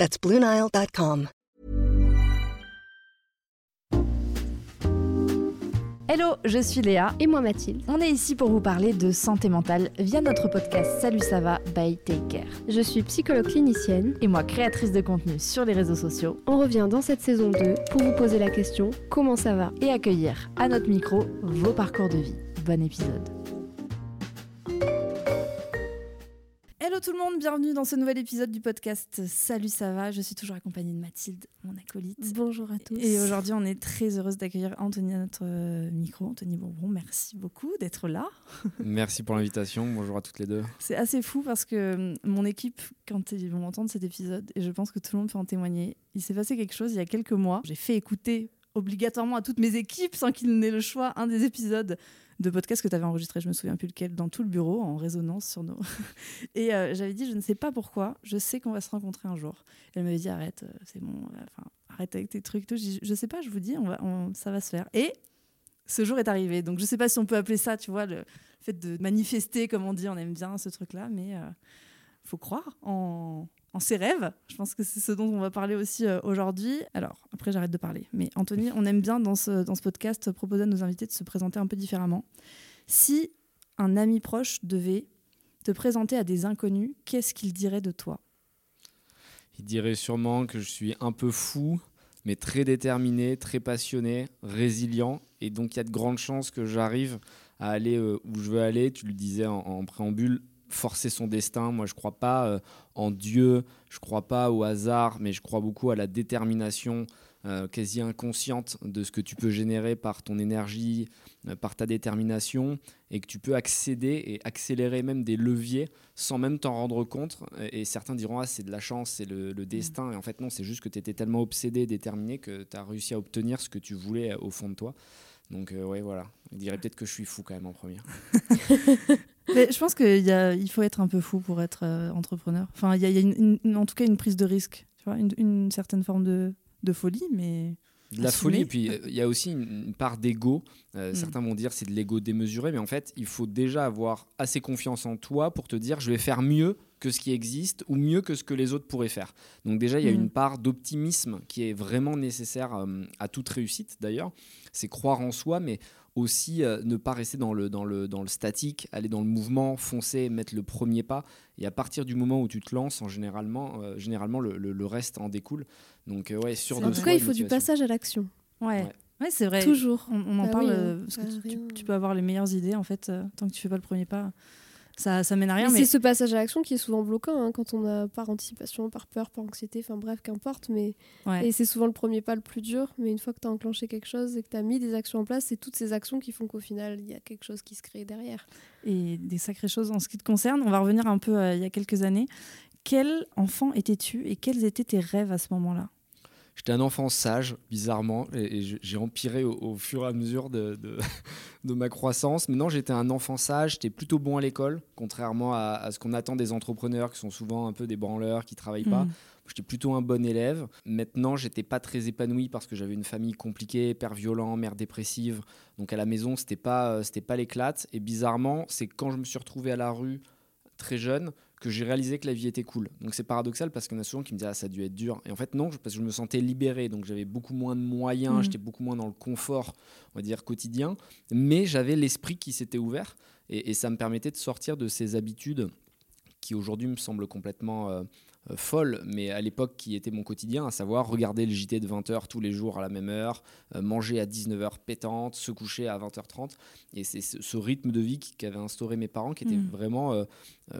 That's BlueNile.com. Hello, je suis Léa. Et moi Mathilde. On est ici pour vous parler de santé mentale via notre podcast Salut ça va by Take Care. Je suis psychologue clinicienne. Et moi créatrice de contenu sur les réseaux sociaux. On revient dans cette saison 2 pour vous poser la question comment ça va? Et accueillir à notre micro vos parcours de vie. Bon épisode. Hello tout le monde, bienvenue dans ce nouvel épisode du podcast Salut ça va, je suis toujours accompagnée de Mathilde, mon acolyte. Bonjour à tous. Et aujourd'hui on est très heureuse d'accueillir Anthony à notre euh, micro. Anthony Bonbon, merci beaucoup d'être là. Merci pour l'invitation, bonjour à toutes les deux. C'est assez fou parce que euh, mon équipe, quand ils vont entendre cet épisode, et je pense que tout le monde peut en témoigner, il s'est passé quelque chose il y a quelques mois. J'ai fait écouter obligatoirement à toutes mes équipes, sans qu'ils n'aient le choix, un des épisodes de podcast que tu avais enregistré, je me souviens plus lequel, dans tout le bureau, en résonance sur nos. et euh, j'avais dit, je ne sais pas pourquoi, je sais qu'on va se rencontrer un jour. elle m'avait dit, arrête, euh, c'est bon, enfin, arrête avec tes trucs. Je, dis, je sais pas, je vous dis, ça va se faire. Et ce jour est arrivé. Donc je sais pas si on peut appeler ça, tu vois, le fait de manifester, comme on dit, on aime bien ce truc-là, mais euh, faut croire en, en ses rêves. Je pense que c'est ce dont on va parler aussi euh, aujourd'hui. Alors, après, j'arrête de parler. Mais Anthony, on aime bien dans ce, dans ce podcast proposer à nos invités de se présenter un peu différemment. Si un ami proche devait te présenter à des inconnus, qu'est-ce qu'il dirait de toi? Il dirait sûrement que je suis un peu fou, mais très déterminé, très passionné, résilient, et donc il y a de grandes chances que j'arrive à aller euh, où je veux aller. Tu le disais en, en préambule, forcer son destin. Moi, je crois pas euh, en Dieu, je crois pas au hasard, mais je crois beaucoup à la détermination euh, quasi inconsciente de ce que tu peux générer par ton énergie, euh, par ta détermination, et que tu peux accéder et accélérer même des leviers sans même t'en rendre compte. Et et certains diront, ah, c'est de la chance, c'est le, le destin. Et en fait, non, c'est juste que tu étais tellement obsédé, déterminé, que tu as réussi à obtenir ce que tu voulais au fond de toi. Donc, euh, ouais, voilà. Je dirais peut-être que je suis fou quand même en premier. Mais je pense qu'il faut être un peu fou pour être euh, entrepreneur. Enfin, il y a, y a une- une- en tout cas une prise de risque, tu vois, une, une certaine forme de, de folie, mais De la folie, et puis euh, il y a aussi une, une part d'ego. Euh, Mm. Certains vont dire c'est de l'ego démesuré, mais en fait, il faut déjà avoir assez confiance en toi pour te dire je vais faire mieux que ce qui existe ou mieux que ce que les autres pourraient faire. Donc déjà, il y a Mm. une part d'optimisme qui est vraiment nécessaire euh, à toute réussite d'ailleurs. C'est croire en soi, mais aussi euh, ne pas rester dans le, dans, le, dans le statique, aller dans le mouvement, foncer, mettre le premier pas. Et à partir du moment où tu te lances, en généralement, euh, généralement le, le- le reste en découle. Donc euh, ouais, de En tout cas, il faut du passage à l'action. ouais, Ouais. ouais, c'est vrai. Toujours. On, on en Bah parle oui, euh, hein, parce que bah, tu, rien. tu- tu peux avoir les meilleures idées en fait, euh, tant que tu fais pas le premier pas, ça, ça mène à rien. Mais Mais, C'est ce passage à l'action qui est souvent bloquant hein, quand on a par anticipation, par peur, par anxiété, enfin bref, qu'importe. Mais... ouais. Et c'est souvent le premier pas le plus dur. Mais une fois que tu as enclenché quelque chose et que tu as mis des actions en place, c'est toutes ces actions qui font qu'au final, il y a quelque chose qui se crée derrière. et des sacrées choses en ce qui te concerne. On va revenir un peu euh, il y a quelques années. Quel enfant étais-tu et quels étaient tes rêves à ce moment-là? J'étais un enfant sage, bizarrement, et, j'ai empiré au, au fur et à mesure de, de, de ma croissance. Maintenant, j'étais un enfant sage, j'étais plutôt bon à l'école, contrairement à, à ce qu'on attend des entrepreneurs qui sont souvent un peu des branleurs, qui travaillent pas. Hmm. J'étais plutôt un bon élève. Maintenant, j'étais pas très épanoui parce que j'avais une famille compliquée, père violent, mère dépressive. Donc à la maison, c'était pas, euh, c'était pas l'éclate. Et bizarrement, c'est quand je me suis retrouvé à la rue très jeune que j'ai réalisé que la vie était cool. Donc c'est paradoxal parce qu'il y en a souvent qui me disent ah ça a dû être dur. Et en fait non, parce que je me sentais libéré, donc j'avais beaucoup moins de moyens, Mhm. j'étais beaucoup moins dans le confort, on va dire quotidien, mais j'avais l'esprit qui s'était ouvert et, et ça me permettait de sortir de ces habitudes qui aujourd'hui me semblent complètement euh, euh, folles, mais à l'époque qui était mon quotidien, à savoir regarder le JT de 20h tous les jours à la même heure, euh, manger à 19h pétante, se coucher à 20h30. Et c'est ce, rythme de vie qu'avaient instauré mes parents qui était Mhm. vraiment euh,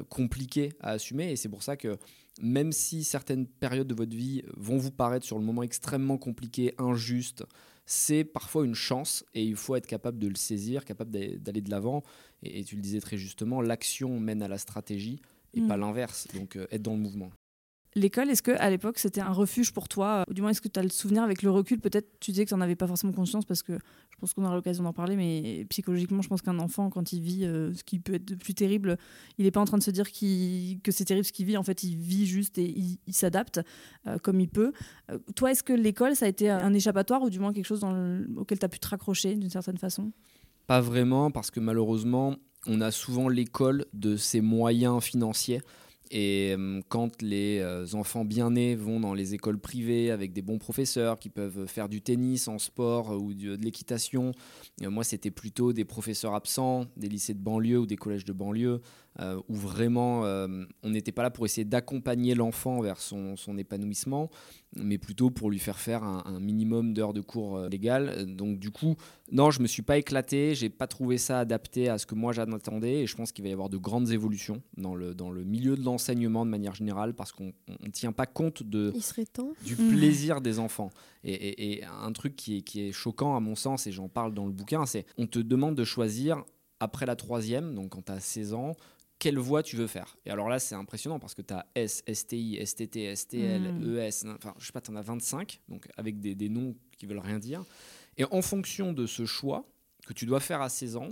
compliqué à assumer. Et c'est pour ça que même si certaines périodes de votre vie vont vous paraître sur le moment extrêmement compliqué, injuste, c'est parfois une chance et il faut être capable de le saisir, capable d'aller de l'avant. Et, tu le disais très justement, l'action mène à la stratégie et Mm. pas l'inverse. Donc être dans le mouvement. L'école, est-ce que à l'époque c'était un refuge pour toi Ou du moins, est-ce que tu as le souvenir avec le recul Peut-être tu disais que tu n'en avais pas forcément conscience parce que je pense qu'on aura l'occasion d'en parler, mais psychologiquement, je pense qu'un enfant, quand il vit euh, ce qui peut être de plus terrible, il n'est pas en train de se dire que c'est terrible ce qu'il vit. En fait, il vit juste et il, s'adapte euh, comme il peut. Euh, toi, est-ce que l'école, ça a été un échappatoire ou du moins quelque chose auquel tu as pu te raccrocher d'une certaine façon? Pas vraiment, parce que malheureusement, on a souvent l'école de ses moyens financiers. Et euh, quand les euh, enfants bien nés vont dans les écoles privées avec des bons professeurs qui peuvent faire du tennis en sport ou de, l'équitation, euh, moi c'était plutôt des professeurs absents, des lycées de banlieue ou des collèges de banlieue, où vraiment on n'était pas là pour essayer d'accompagner l'enfant vers son, son, épanouissement, mais plutôt pour lui faire faire un, minimum d'heures de cours légales. Donc du coup, non, je me suis pas éclaté, j'ai pas trouvé ça adapté à ce que moi j'attendais, et je pense qu'il va y avoir de grandes évolutions dans le, dans le milieu de l'enseignement de manière générale, parce qu'on ne tient pas compte de, du mmh. plaisir des enfants. Et, un truc qui est, qui est choquant à mon sens, et j'en parle dans le bouquin, c'est on te demande de choisir après la troisième, donc quand tu as 16 ans, quelle voie tu veux faire. Et alors là, c'est impressionnant parce que tu as S, STI, STT, STL, mm. ES, enfin, je sais pas, tu en as 25, donc avec des, des, noms qui veulent rien dire. Et en fonction de ce choix que tu dois faire à 16 ans,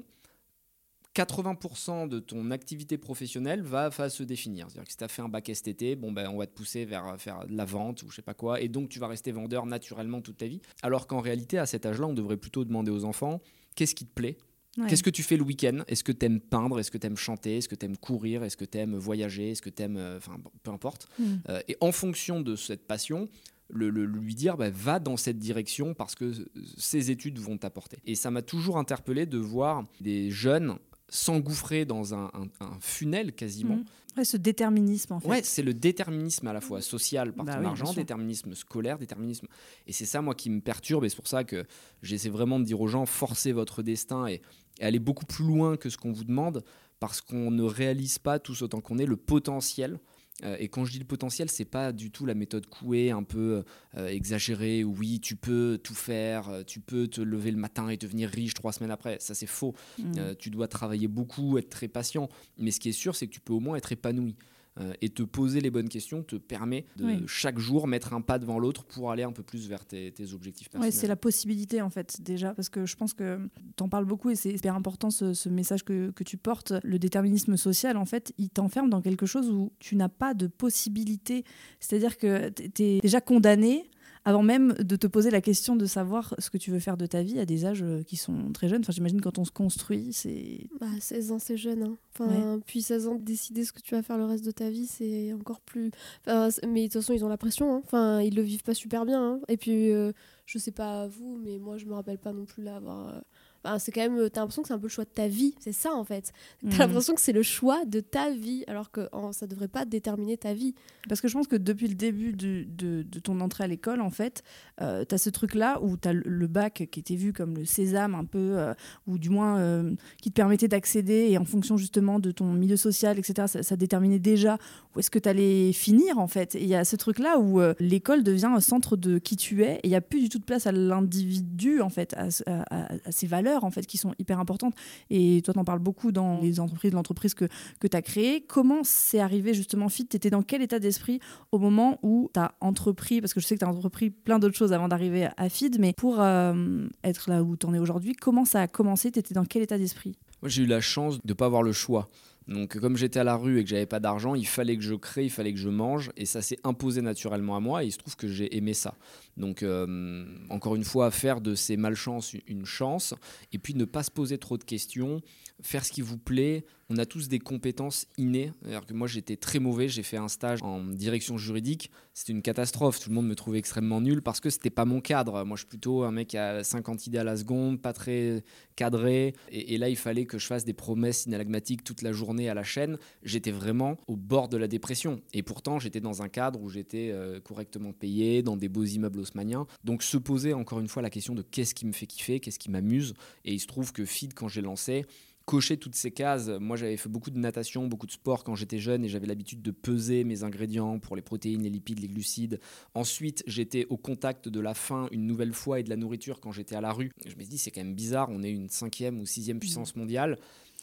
80% de ton activité professionnelle va, va se définir. C'est-à-dire que si tu as fait un bac STT, bon, ben, on va te pousser vers faire de la vente ou je sais pas quoi, et donc tu vas rester vendeur naturellement toute ta vie. Alors qu'en réalité, à cet âge-là, on devrait plutôt demander aux enfants qu'est-ce qui te plaît? Qu'est-ce que tu fais le week-end? Est-ce que tu aimes peindre? Est-ce que tu aimes chanter? Est-ce que tu aimes courir? Est-ce que tu aimes voyager? Est-ce que tu aimes. Euh, enfin, peu importe. Mm. Euh, et en fonction de cette passion, le, lui dire bah, va dans cette direction parce que ces études vont t'apporter. Et ça m'a toujours interpellé de voir des jeunes s'engouffrer dans un, un, funnel quasiment. Mm. Ouais, ce déterminisme en fait. Ouais, c'est le déterminisme à la fois social par bah ton argent, déterminisme scolaire, déterminisme. Et c'est ça moi qui me perturbe et c'est pour ça que j'essaie vraiment de dire aux gens forcez votre destin et, et aller beaucoup plus loin que ce qu'on vous demande parce qu'on ne réalise pas tous autant qu'on est le potentiel. Euh, et quand je dis le potentiel, c'est pas du tout la méthode couée, un peu euh, exagérée. Oui, tu peux tout faire, euh, tu peux te lever le matin et devenir riche trois semaines après. Ça, c'est faux. Mmh. tu dois travailler beaucoup, être très patient. Mais ce qui est sûr, c'est que tu peux au moins être épanoui. Euh, et te poser les bonnes questions te permet de chaque jour mettre un pas devant l'autre pour aller un peu plus vers tes, objectifs personnels. Ouais, c'est la possibilité en fait déjà, parce que je pense que tu en parles beaucoup et c'est hyper important ce, message que, que, tu portes. Le déterminisme social, en fait, il t'enferme dans quelque chose où tu n'as pas de possibilité. C'est-à-dire que tu es déjà condamné avant même de te poser la question de savoir ce que tu veux faire de ta vie à des âges euh, qui sont très jeunes. Enfin, j'imagine quand on se construit, c'est. Bah, 16 ans, c'est jeune. Hein. Enfin, Puis 16 ans, décider ce que tu vas faire le reste de ta vie, c'est encore plus. Enfin, mais de toute façon, ils ont la pression. Hein. Enfin, ils le vivent pas super bien. Hein. Et puis, euh, je sais pas vous, mais moi, je me rappelle pas non plus là avoir. Euh, c'est quand même, t'as l'impression que c'est un peu le choix de ta vie, c'est ça en fait. T'as as mhm. l'impression que c'est le choix de ta vie, alors que ça ça devrait pas déterminer ta vie. Parce que je pense que depuis le début de, de, ton entrée à l'école, en fait, euh, t'as ce truc-là où t'as le, le bac qui était vu comme le sésame un peu, euh, ou du moins euh, qui te permettait d'accéder, et en fonction justement de ton milieu social, etc., ça, déterminait déjà où est-ce que t'allais finir en fait. Et il y a ce truc-là où euh, l'école devient un centre de qui tu es, et il n'y a plus du tout de place à l'individu en fait, à, à, à ses valeurs en fait qui sont hyper importantes. Et toi, tu en parles beaucoup dans les entreprises, l'entreprise que, que tu as créée. Comment c'est arrivé justement, Fit? Tu étais dans quel état d'esprit au moment où tu as entrepris, parce que je sais que tu as entrepris plein d'autres choses avant d'arriver à FID, mais pour euh, être là où tu en es aujourd'hui, comment ça a commencé? Tu étais dans quel état d'esprit? Moi, j'ai eu la chance de ne pas avoir le choix. Donc comme j'étais à la rue et que j'avais pas d'argent, il fallait que je crée, il fallait que je mange et ça s'est imposé naturellement à moi et il se trouve que j'ai aimé ça. Donc euh, encore une fois, faire de ces malchances une chance et puis ne pas se poser trop de questions, faire ce qui vous plaît. On a tous des compétences innées. que moi j'étais très mauvais, j'ai fait un stage en direction juridique, c'était une catastrophe. Tout le monde me trouvait extrêmement nul parce que c'était pas mon cadre. Moi je suis plutôt un mec à 50 idées à la seconde, pas très cadré. Et, et là il fallait que je fasse des promesses inalagmatiques toute la journée à la chaîne, j'étais vraiment au bord de la dépression. Et pourtant, j'étais dans un cadre où j'étais euh, correctement payé, dans des beaux immeubles haussmanniens. Donc se poser encore une fois la question de qu'est-ce qui me fait kiffer, qu'est-ce qui m'amuse. Et il se trouve que Feed, quand j'ai lancé, cocher toutes ces cases. Moi, j'avais fait beaucoup de natation, beaucoup de sport quand j'étais jeune et j'avais l'habitude de peser mes ingrédients pour les protéines, les lipides, les glucides. Ensuite, j'étais au contact de la faim une nouvelle fois et de la nourriture quand j'étais à la rue. Je me suis dit, c'est quand même bizarre, on est une cinquième ou sixième puissance mondiale.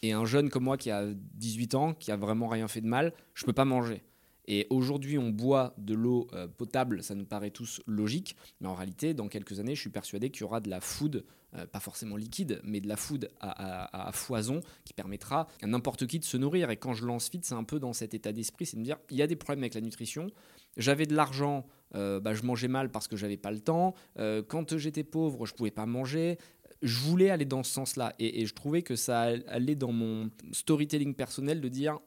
Et un jeune comme moi qui a 18 ans, qui a vraiment rien fait de mal, je peux pas manger. Et aujourd'hui, on boit de l'eau euh, potable, ça nous paraît tous logique, mais en réalité, dans quelques années, je suis persuadé qu'il y aura de la food, euh, pas forcément liquide, mais de la food à, foison qui permettra à n'importe qui de se nourrir. Et quand je lance Fit, c'est un peu dans cet état d'esprit, c'est de me dire, il y a des problèmes avec la nutrition, j'avais de l'argent, euh, bah, je mangeais mal parce que j'avais pas le temps, quand j'étais pauvre, je pouvais pas manger, je voulais aller dans ce sens-là. Et, et, je trouvais que ça allait dans mon storytelling personnel de dire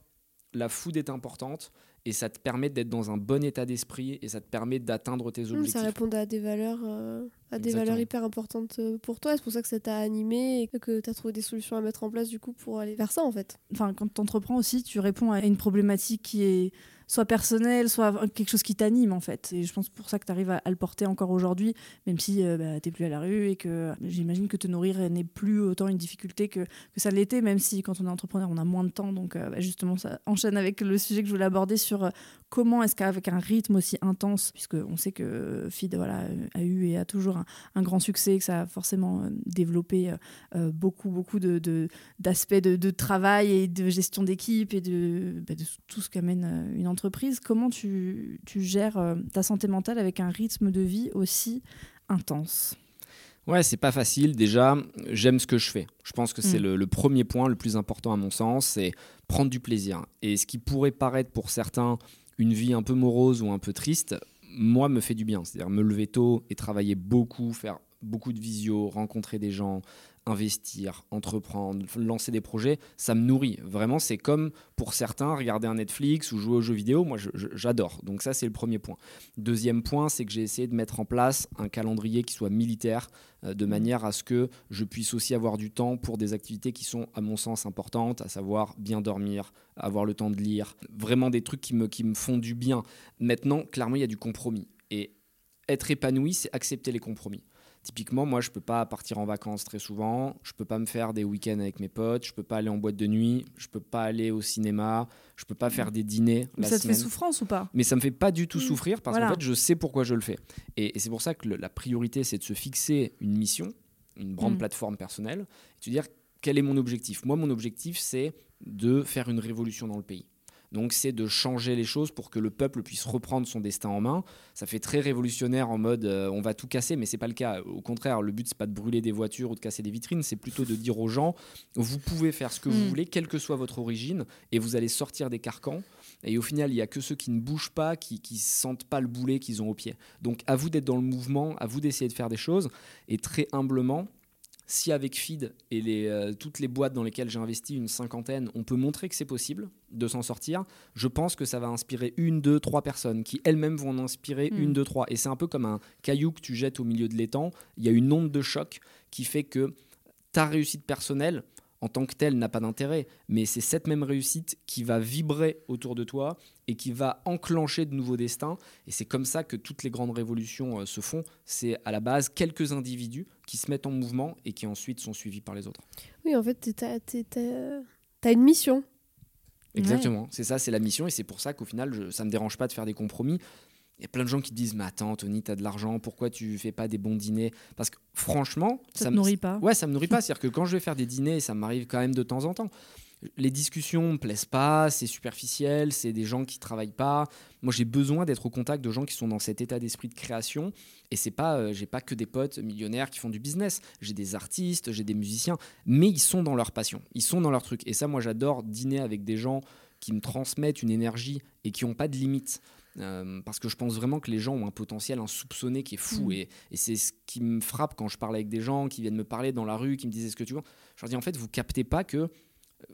la food est importante et ça te permet d'être dans un bon état d'esprit et ça te permet d'atteindre tes objectifs. Ça répond à des valeurs, euh, à des valeurs hyper importantes euh, pour toi. C'est pour ça que ça t'a animé et que tu as trouvé des solutions à mettre en place du coup pour aller vers ça en fait. Enfin, quand tu entreprends aussi, tu réponds à une problématique qui est soit personnel, soit quelque chose qui t'anime en fait. Et je pense pour ça que tu arrives à, le porter encore aujourd'hui, même si euh, bah, tu n'es plus à la rue et que j'imagine que te nourrir n'est plus autant une difficulté que, que ça l'était, même si quand on est entrepreneur, on a moins de temps. Donc euh, bah, justement, ça enchaîne avec le sujet que je voulais aborder sur euh, comment est-ce qu'avec un rythme aussi intense, puisqu'on sait que FID voilà, a eu et a toujours un, grand succès, que ça a forcément développé beaucoup, beaucoup d'aspects de, de, de, travail et de gestion d'équipe et de, bah, de tout ce qu'amène une entreprise entreprise, comment tu, gères euh, ta santé mentale avec un rythme de vie aussi intense? Ouais, c'est pas facile. Déjà, j'aime ce que je fais. Je pense que c'est mm. le, premier point le plus important à mon sens, c'est prendre du plaisir. Et ce qui pourrait paraître pour certains une vie un peu morose ou un peu triste, moi, me fait du bien. C'est-à-dire me lever tôt et travailler beaucoup, faire beaucoup de visio, rencontrer des gens, investir, entreprendre, lancer des projets, ça me nourrit. Vraiment, c'est comme pour certains, regarder un Netflix ou jouer aux jeux vidéo, moi j'adore. Donc ça, c'est le premier point. Deuxième point, c'est que j'ai essayé de mettre en place un calendrier qui soit militaire, euh, de mmh. manière à ce que je puisse aussi avoir du temps pour des activités qui sont, à mon sens, importantes, à savoir bien dormir, avoir le temps de lire, vraiment des trucs qui me, qui me font du bien. Maintenant, clairement, il y a du compromis. Et être épanoui, c'est accepter les compromis. Typiquement, moi, je peux pas partir en vacances très souvent, je peux pas me faire des week-ends avec mes potes, je peux pas aller en boîte de nuit, je peux pas aller au cinéma, je peux pas faire des dîners. Mais ça te fait souffrance ou pas? Mais ça me fait pas du tout mmh. souffrir parce qu'en fait, je sais pourquoi je le fais. Et, c'est pour ça que la priorité, c'est de se fixer une mission, une grande mmh. plateforme personnelle, et de dire quel est mon objectif. Moi, mon objectif, c'est de faire une révolution dans le pays. Donc c'est de changer les choses pour que le peuple puisse reprendre son destin en main. Ça fait très révolutionnaire en mode euh, on va tout casser, mais c'est pas le cas. Au contraire, le but c'est pas de brûler des voitures ou de casser des vitrines, c'est plutôt de dire aux gens vous pouvez faire ce que vous mm. voulez, quelle que soit votre origine, et vous allez sortir des carcans. Et au final, il y a que ceux qui ne bougent pas, qui, qui sentent pas le boulet qu'ils ont au pied. Donc à vous d'être dans le mouvement, à vous d'essayer de faire des choses, et très humblement si avec Feed et les, euh, toutes les boîtes dans lesquelles j'ai investi, une cinquantaine, on peut montrer que c'est possible de s'en sortir, je pense que ça va inspirer une, deux, trois personnes qui elles-mêmes vont en inspirer hmm. une, deux, trois. Et c'est un peu comme un caillou que tu jettes au milieu de l'étang. Il y a une onde de choc qui fait que ta réussite personnelle, en tant que telle n'a pas d'intérêt, mais c'est cette même réussite qui va vibrer autour de toi et qui va enclencher de nouveaux destins. Et c'est comme ça que toutes les grandes révolutions euh, se font. C'est à la base quelques individus qui se mettent en mouvement et qui ensuite sont suivis par les autres. Oui, en fait, tu as, une mission. Exactement, c'est ça, c'est la mission. Et c'est pour ça qu'au final, ça ne me dérange pas de faire des compromis. Il y a plein de gens qui disent Mais attends, Tony, tu as de l'argent, pourquoi tu fais pas des bons dîners? Parce que franchement. Ça, me nourrit pas. Ouais, ça me nourrit pas. C'est-à-dire que quand je vais faire des dîners, ça m'arrive quand même de temps en temps. Les discussions me plaisent pas, c'est superficiel, c'est des gens qui travaillent pas. Moi, j'ai besoin d'être au contact de gens qui sont dans cet état d'esprit de création. Et c'est pas, euh, j'ai pas que des potes millionnaires qui font du business. J'ai des artistes, j'ai des musiciens, mais ils sont dans leur passion, ils sont dans leur truc. Et ça, moi, j'adore dîner avec des gens qui me transmettent une énergie et qui n'ont pas de limites. Euh, parce que je pense vraiment que les gens ont un potentiel insoupçonné qui est fou. Mm. Et, c'est ce qui me frappe quand je parle avec des gens qui viennent me parler dans la rue, qui me disent ce que tu veux. Je leur dis en fait, vous captez pas que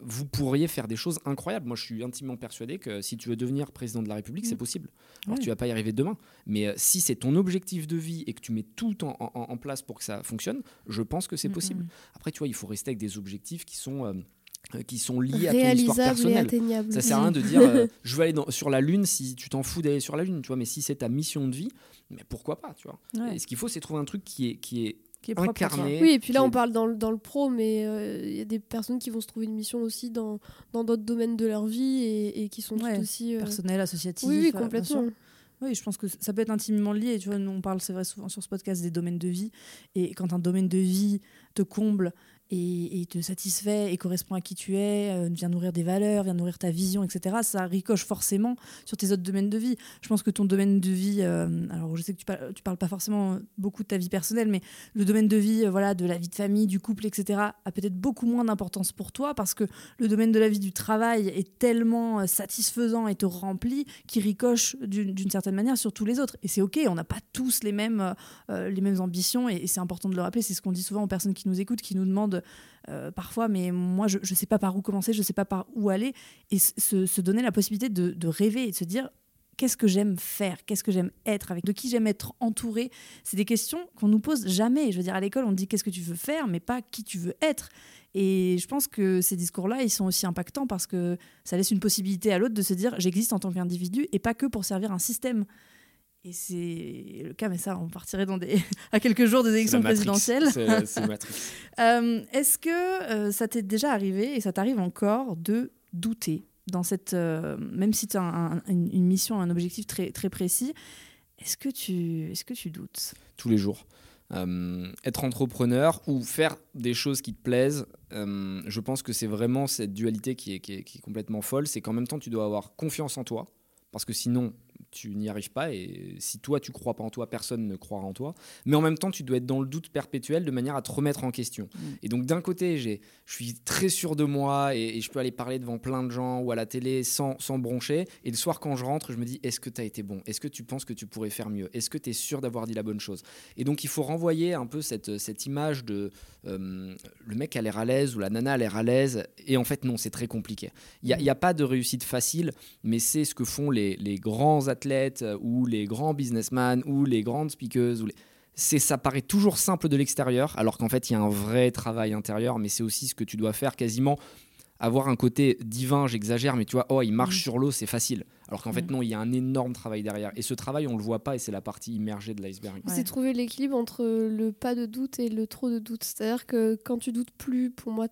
vous pourriez faire des choses incroyables. Moi, je suis intimement persuadé que si tu veux devenir président de la République, c'est mm. possible. Alors, tu vas pas y arriver demain. Mais euh, si c'est ton objectif de vie et que tu mets tout en, en, place pour que ça fonctionne, je pense que c'est mm, possible. Après, tu vois, il faut rester avec des objectifs qui sont... Euh, qui sont liés à ton histoire personnelle. Ça sert à rien de dire euh, je veux aller sur la lune si tu t'en fous d'aller sur la lune, tu vois. Mais si c'est ta mission de vie, mais pourquoi pas, tu vois. Et ce qu'il faut, c'est trouver un truc qui est qui est, qui est incarné. Oui, et puis là, on parle dans le, dans le pro, mais euh, il y a des personnes qui vont se trouver une mission aussi dans dans d'autres domaines de leur vie et, qui sont aussi personnel, associatif. Oui, complètement. Oui, je pense que ça peut être intimement lié. Tu vois, nous, on parle, c'est vrai, souvent sur ce podcast des domaines de vie. Et quand un domaine de vie te comble et, te satisfait et correspond à qui tu es, euh, vient nourrir des valeurs, vient nourrir ta vision, etc., ça ricoche forcément sur tes autres domaines de vie. Je pense que ton domaine de vie, euh, alors je sais que tu, parles, tu parles pas forcément beaucoup de ta vie personnelle, mais le domaine de vie, euh, voilà, de la vie de famille, du couple, etc., a peut-être beaucoup moins d'importance pour toi parce que le domaine de la vie du travail est tellement satisfaisant et te remplit qu'il ricoche d'une certaine manière sur tous les autres. Et c'est ok, on n'a pas tous les mêmes, les mêmes ambitions et, et c'est important de le rappeler. C'est ce qu'on dit souvent aux personnes qui nous écoutent, qui nous demandent euh, parfois, mais moi, je ne sais pas par où commencer, je ne sais pas par où aller. Et se, donner la possibilité de, rêver et de se dire qu'est-ce que j'aime faire, qu'est-ce que j'aime être, avec de qui j'aime être entouré. C'est des questions qu'on nous pose jamais. Je veux dire, à l'école, on dit qu'est-ce que tu veux faire, mais pas qui tu veux être. Et je pense que ces discours-là, ils sont aussi impactants parce que ça laisse une possibilité à l'autre de se dire j'existe en tant qu'individu et pas que pour servir un système. Et c'est le cas, mais ça, on partirait dans des... à quelques jours des élections présidentielles. C'est euh, Est-ce que euh, ça t'est déjà arrivé, et ça t'arrive encore, de douter dans cette... Euh, même si tu as une mission, un objectif très, très précis, est-ce que, tu, est -ce que tu doutes? Tous les jours. être entrepreneur ou faire des choses qui te plaisent, je pense que c'est vraiment cette dualité qui est, qui est, qui est complètement folle. C'est qu'en même temps, tu dois avoir confiance en toi, parce que sinon, tu n'y arrives pas et si toi tu crois pas en toi, personne ne croira en toi. Mais en même temps, tu dois être dans le doute perpétuel de manière à te remettre en question. Mm. Et donc d'un côté, je suis très sûr de moi et, je peux aller parler devant plein de gens ou à la télé sans, sans broncher. Et le soir quand je rentre, je me dis est-ce que tu as été bon? Est-ce que tu penses que tu pourrais faire mieux? Est-ce que tu es sûr d'avoir dit la bonne chose? Et donc il faut renvoyer un peu cette, cette image de euh, le mec a l'air à l'aise ou la nana a l'air à l'aise. Et en fait non, c'est très compliqué. Il n'y a, a, pas de réussite facile, mais c'est ce que font les, les grands athlètes euh, ou les grands businessmen ou les grandes speakers ou les... c'est ça paraît toujours simple de l'extérieur alors qu'en fait il y a un vrai travail intérieur mais c'est aussi ce que tu dois faire quasiment avoir un côté divin j'exagère mais tu vois oh il marche mm. sur l'eau c'est facile. Alors qu'en fait mm. non il y a un énorme travail derrière. Et ce travail on le voit pas et c'est la partie immergée de l'iceberg. C'est trouver l'équilibre entre le pas de doute et le trop de doute. C'est à dire que quand tu doutes plus pour moi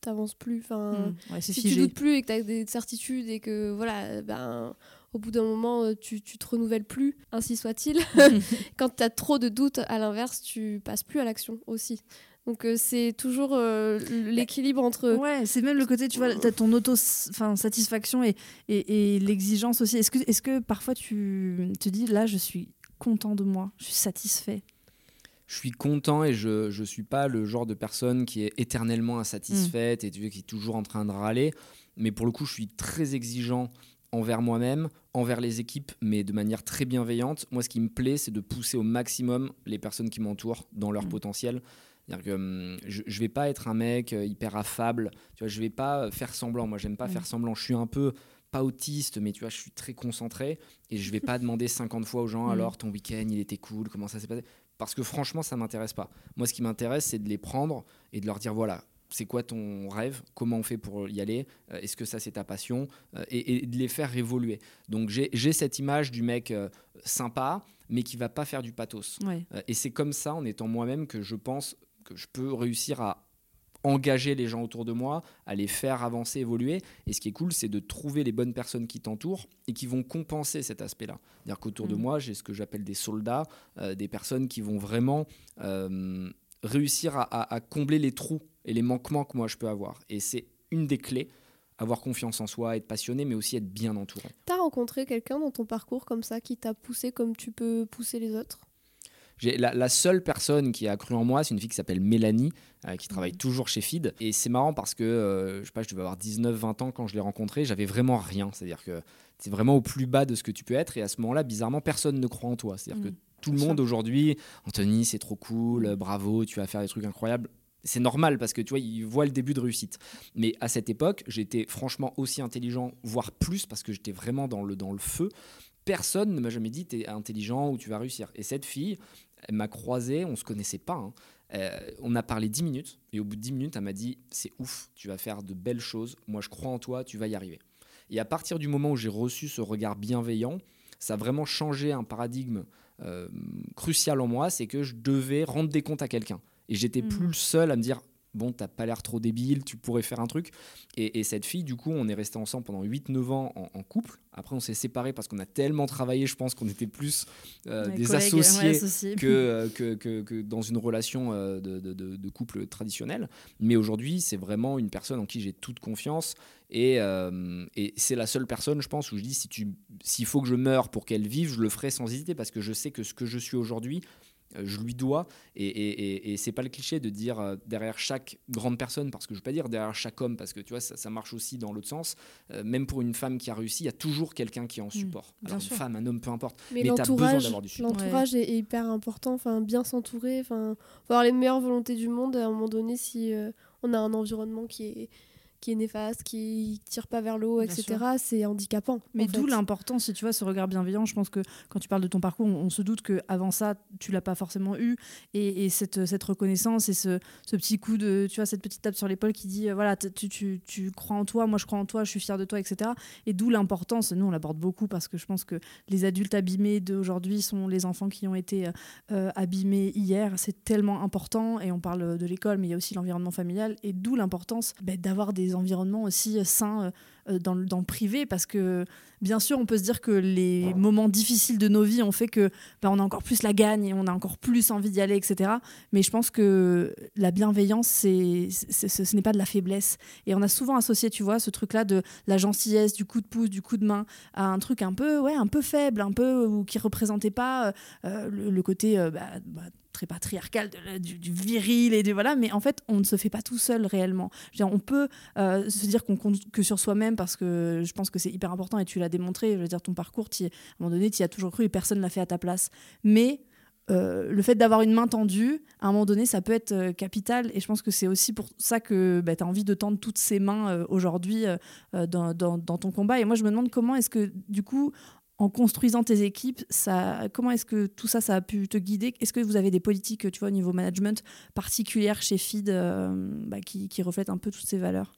t'avances plus. Enfin mm. si tu doutes plus et que tu as des certitudes et que voilà ben au bout d'un moment, euh, tu, tu te renouvelles plus, ainsi soit-il. Quand tu as trop de doutes, à l'inverse, tu passes plus à l'action aussi. Donc euh, c'est toujours euh, l'équilibre entre... Ouais, c'est même le côté, tu vois, tu as ton auto-satisfaction et, et, l'exigence aussi. Est-ce que, est que parfois tu te dis, là, je suis content de moi, je suis satisfait? Je suis content et je ne suis pas le genre de personne qui est éternellement insatisfaite et qui est toujours en train de râler. Mais pour le coup, je suis très exigeant envers moi-même, envers les équipes, mais de manière très bienveillante. Moi, ce qui me plaît, c'est de pousser au maximum les personnes qui m'entourent dans leur mmh. potentiel. Que, hum, je ne vais pas être un mec euh, hyper affable, tu vois, je vais pas faire semblant. Moi, j'aime pas mmh. faire semblant. Je suis un peu pas autiste, mais tu vois, je suis très concentré et je vais pas demander 50 fois aux gens mmh. alors ton week-end il était cool, comment ça s'est passé? Parce que franchement, ça m'intéresse pas. Moi, ce qui m'intéresse, c'est de les prendre et de leur dire voilà, c'est quoi ton rêve, comment on fait pour y aller, euh, est-ce que ça c'est ta passion, euh, et, de les faire évoluer. Donc j'ai cette image du mec euh, sympa, mais qui va pas faire du pathos. et c'est comme ça, en étant moi-même, que je pense que je peux réussir à engager les gens autour de moi, à les faire avancer, évoluer. Et ce qui est cool, c'est de trouver les bonnes personnes qui t'entourent et qui vont compenser cet aspect-là. C'est-à-dire qu'autour de mm. moi, j'ai ce que j'appelle des soldats, des personnes qui vont vraiment réussir à, combler les trous et les manquements que moi je peux avoir. Et c'est une des clés, avoir confiance en soi, être passionné, mais aussi être bien entouré. T'as rencontré quelqu'un dans ton parcours comme ça qui t'a poussé comme tu peux pousser les autres? La, la, seule personne qui a cru en moi, c'est une fille qui s'appelle Mélanie, euh, qui travaille mmh. toujours chez FID. Et c'est marrant parce que, euh, je sais pas, je devais avoir 19-20 ans quand je l'ai rencontré, j'avais vraiment rien. C'est-à-dire que c'est vraiment au plus bas de ce que tu peux être. Et à ce moment-là, bizarrement, personne ne croit en toi. C'est-à-dire que mmh. Tout le monde aujourd'hui, Anthony, c'est trop cool, bravo, tu vas faire des trucs incroyables c'est normal parce que tu vois, ils voient le début de réussite. Mais à cette époque, j'étais franchement aussi intelligent, voire plus, parce que j'étais vraiment dans le, dans le feu. Personne ne m'a jamais dit tu es intelligent ou tu vas réussir. Et cette fille, elle m'a croisé, on se connaissait pas. Hein. Euh, on a parlé 10 minutes et au bout de 10 minutes, elle m'a dit c'est ouf, tu vas faire de belles choses. Moi, je crois en toi, tu vas y arriver. Et à partir du moment où j'ai reçu ce regard bienveillant, ça a vraiment changé un paradigme euh, crucial en moi, c'est que je devais rendre des comptes à quelqu'un. Et j'étais plus plus seul à me dire bon, t'as pas l'air trop débile, tu pourrais faire un truc. Et, cette fille, du coup, on est resté ensemble pendant 8-9 ans en, couple. Après, on s'est séparés parce qu'on a tellement travaillé, je pense qu'on était plus euh, des associés, que, que, que, dans une relation euh, de, de, couple traditionnel. Mais aujourd'hui, c'est vraiment une personne en qui j'ai toute confiance. Et, euh, et c'est la seule personne, je pense, où je dis si tu, s'il faut que je meure pour qu'elle vive, je le ferai sans hésiter parce que je sais que ce que je suis aujourd'hui, euh, je lui dois. Et, et, et, c'est pas le cliché de dire euh, derrière chaque grande personne, parce que je veux pas dire derrière chaque homme, parce que tu vois, ça, marche aussi dans l'autre sens. Euh, même pour une femme qui a réussi, il y a toujours quelqu'un qui est en mmh, support. Une femme, un homme, peu importe. Mais, mais tu as besoin d'avoir du support. L'entourage est, hyper important. Enfin, bien s'entourer. Enfin, avoir les meilleures volontés du monde. À un moment donné, si on a un environnement qui est qui est néfaste, qui tire pas vers l'eau, etc., c'est handicapant. Mais d'où l'importance, si tu vois, ce regard bienveillant. Je pense que quand tu parles de ton parcours, on, se doute qu'avant ça, tu l'as pas forcément eu. Et, cette, cette, reconnaissance et ce, ce, petit coup de, tu vois, cette petite tape sur l'épaule qui dit, euh, voilà, tu, tu, tu, crois en toi, moi je crois en toi, je suis fière de toi, etc. Et d'où l'importance, nous on l'aborde beaucoup parce que je pense que les adultes abîmés d'aujourd'hui sont les enfants qui ont été euh, abîmés hier. C'est tellement important. Et on parle de l'école, mais il y a aussi l'environnement familial. Et d'où l'importance bah, d'avoir des environnements aussi sains euh, euh, dans, le, privé parce que bien sûr on peut se dire que les moments difficiles de nos vies ont fait que bah, on a encore plus la gagne et on a encore plus envie d'y aller etc mais je pense que la bienveillance c'est, ce n'est pas de la faiblesse. Et on a souvent associé tu vois ce truc là de la gentillesse du coup de pouce du coup de main à un truc un peu ouais un peu faible un peu ou qui représentait pas euh, le, côté bah, bah, très patriarcal du, viril et du voilà mais en fait on ne se fait pas tout seul réellement on peut euh, se dire qu'on compte que sur soi-même parce que je pense que c'est hyper important et tu l'as démontré je veux dire ton parcours à un moment donné tu y as toujours cru et personne l'a fait à ta place mais euh, le fait d'avoir une main tendue, à un moment donné, ça peut être euh, capital. Et je pense que c'est aussi pour ça que bah, tu as envie de tendre toutes ces mains aujourd'hui dans, dans, ton combat. Et moi, je me demande comment est-ce que, du coup, en construisant tes équipes, ça, comment est-ce que tout ça, ça a pu te guider? Est-ce que vous avez des politiques, tu vois, au niveau management particulières chez FID euh, bah, qui, reflètent un peu toutes ces valeurs?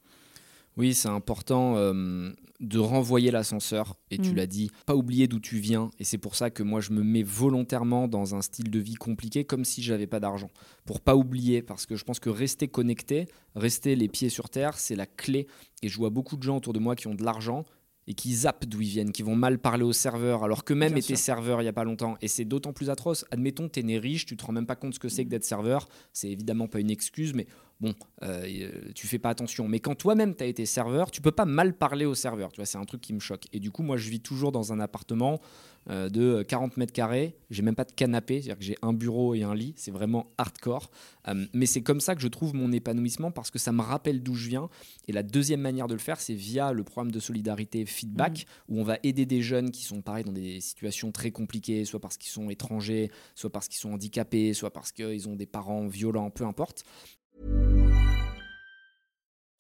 Oui, c'est important euh, de renvoyer l'ascenseur, et tu mm. l'as dit, pas oublier d'où tu viens, et c'est pour ça que moi je me mets volontairement dans un style de vie compliqué, comme si j'avais pas d'argent, pour pas oublier, parce que je pense que rester connecté, rester les pieds sur terre, c'est la clé, et je vois beaucoup de gens autour de moi qui ont de l'argent, et qui zappent d'où ils viennent, qui vont mal parler aux serveurs, alors que même étaient serveurs il n'y a pas longtemps. Et c'est d'autant plus atroce. Admettons, tu es né riche, tu te rends même pas compte ce que c'est que d'être serveur. C'est évidemment pas une excuse, mais bon, euh, tu fais pas attention. Mais quand toi-même tu as été serveur, tu peux pas mal parler aux serveurs. Tu vois, c'est un truc qui me choque. Et du coup, moi, je vis toujours dans un appartement euh, de 40 mètres carrés. J'ai même pas de canapé, c'est-à-dire que j'ai un bureau et un lit. C'est vraiment hardcore. Euh, mais c'est comme ça que je trouve mon épanouissement parce que ça me rappelle d'où je viens. Et la deuxième manière de le faire, c'est via le programme de solidarité Feedback, mmh. où on va aider des jeunes qui sont pareil dans des situations très compliquées, soit parce qu'ils sont étrangers, soit parce qu'ils sont handicapés, soit parce qu'ils ont des parents violents, peu importe.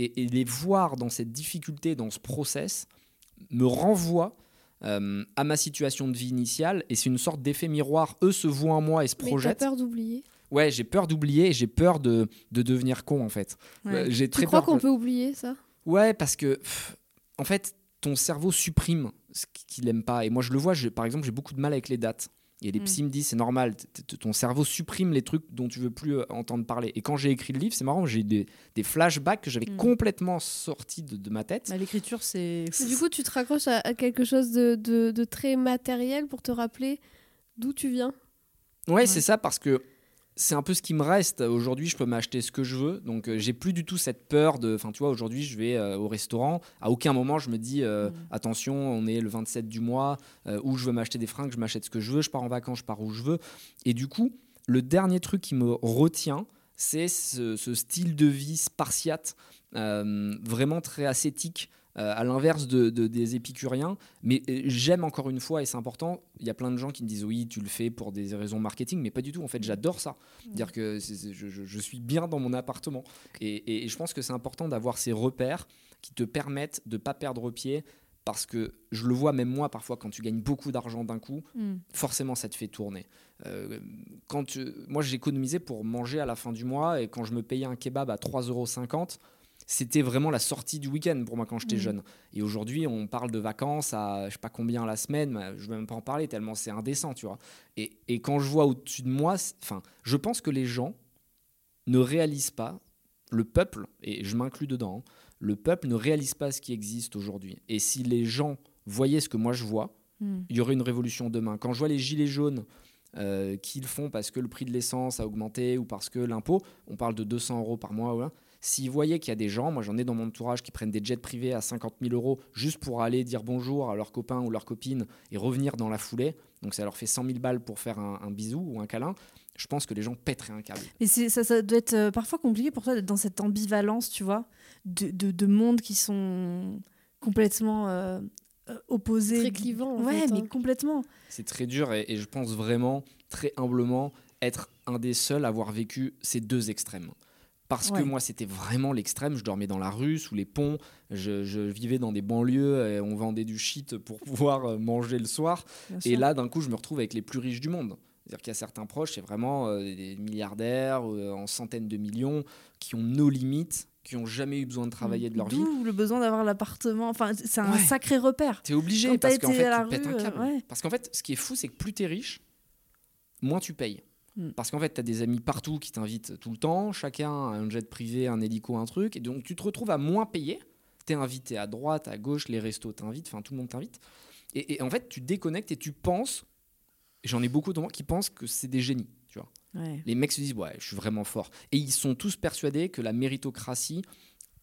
et, les voir dans cette difficulté, dans ce process, me renvoie euh, à ma situation de vie initiale et c'est une sorte d'effet miroir. Eux se voient en moi et se Mais projettent. peur d'oublier? Ouais, j'ai peur d'oublier et j'ai peur de, de, devenir con en fait. Euh, j'ai tu crois qu'on peut oublier ça? Ouais, parce que en fait, ton cerveau supprime ce qu'il n'aime pas. Et moi, je le vois, par exemple, j'ai beaucoup de mal avec les dates. Il y a des mm. psy me disent c'est normal, ton cerveau supprime les trucs dont tu veux plus euh, entendre parler. Et quand j'ai écrit le livre, c'est marrant, j'ai des, des flashbacks que j'avais mm. complètement sortis de, ma tête. Bah, l'écriture, c'est. Du coup, tu te raccroches à, quelque chose de, de, très matériel pour te rappeler d'où tu viens. ouais. c'est ça, parce que c'est un peu ce qui me reste. Aujourd'hui, je peux m'acheter ce que je veux. Donc, euh, j'ai plus du tout cette peur de. Enfin, tu vois, aujourd'hui, je vais euh, au restaurant. À aucun moment, je me dis euh, mm. attention, on est le 27 du mois, où je veux m'acheter des fringues, je m'achète ce que je veux. Je pars en vacances, je pars où je veux. Et du coup, le dernier truc qui me retient, c'est ce, style de vie spartiate, vraiment très ascétique, euh, à l'inverse de, de- des épicuriens. Mais euh, j'aime encore une fois, et c'est important, il y a plein de gens qui me disent oui, tu le fais pour des raisons marketing, mais pas du tout. En fait, j'adore ça. Dire que je, je- je suis bien dans mon appartement. Et, et- et je pense que c'est important d'avoir ces repères qui te permettent de pas perdre pied. Parce que je le vois même moi parfois quand tu gagnes beaucoup d'argent d'un coup, Mm. forcément ça te fait tourner. Euh, quand tu- moi j'économisais pour manger à la fin du mois et quand je me payais un kebab à 3,50€, c'était vraiment la sortie du week-end pour moi quand j'étais Mhm. jeune. Et aujourd'hui on parle de vacances à je sais pas combien la semaine, mais je ne vais même pas en parler tellement c'est indécent, tu vois. Et, et quand je vois au-dessus de moi, enfin, je pense que les gens ne réalisent pas, le peuple, et je m'inclus dedans, hein, le peuple ne réalise pas ce qui existe aujourd'hui. Et si les gens voyaient ce que moi je vois, Mm. il y aurait une révolution demain. Quand je vois les gilets jaunes euh, qui le font parce que le prix de l'essence a augmenté ou parce que l'impôt, on parle de 200 euros par mois, voilà. S'ils voyaient qu'il y a des gens, moi j'en ai dans mon entourage qui prennent des jets privés à 50 000 euros juste pour aller dire bonjour à leurs copains ou leurs copines et revenir dans la foulée, donc ça leur fait 100 000 balles pour faire un, un bisou ou un câlin, je pense que les gens pèteraient un câble. Mais c'est- ça, ça doit être euh, parfois compliqué pour toi d'être dans cette ambivalence, tu vois, de, de, de mondes qui sont complètement euh, euh, opposés. Très clivant, en Ouais, fait, mais hein. complètement. C'est très dur et, et je pense vraiment, très humblement, être un des seuls à avoir vécu ces deux extrêmes. Parce Ouais. que moi, c'était vraiment l'extrême. Je dormais dans la rue, sous les ponts. Je, je vivais dans des banlieues et on vendait du shit pour pouvoir euh, manger le soir. Et là, d'un coup, je me retrouve avec les plus riches du monde. C'est-à-dire qu'il y a certains proches, c'est vraiment euh, des milliardaires euh, en centaines de millions qui ont nos limites, qui n'ont jamais eu besoin de travailler de leur vie. D'où le besoin d'avoir l'appartement. Enfin, c'est un Ouais. sacré repère. T'es obligé Quand parce qu'en fait, pètes rue, un euh, câble. ouais. Parce qu'en fait, ce qui est fou, c'est que plus t'es riche, moins tu payes. Mm. Parce qu'en fait, t'as des amis partout qui t'invitent tout le temps. Chacun a un jet privé, un hélico, un truc. Et donc, tu te retrouves à moins payer. T'es invité à droite, à gauche, les restos t'invitent, enfin, tout le monde t'invite. Et, et en fait, tu déconnectes et tu penses. J'en ai beaucoup de moi qui pensent que c'est des génies, tu vois. Ouais. Les mecs se disent, ouais, je suis vraiment fort. Et ils sont tous persuadés que la méritocratie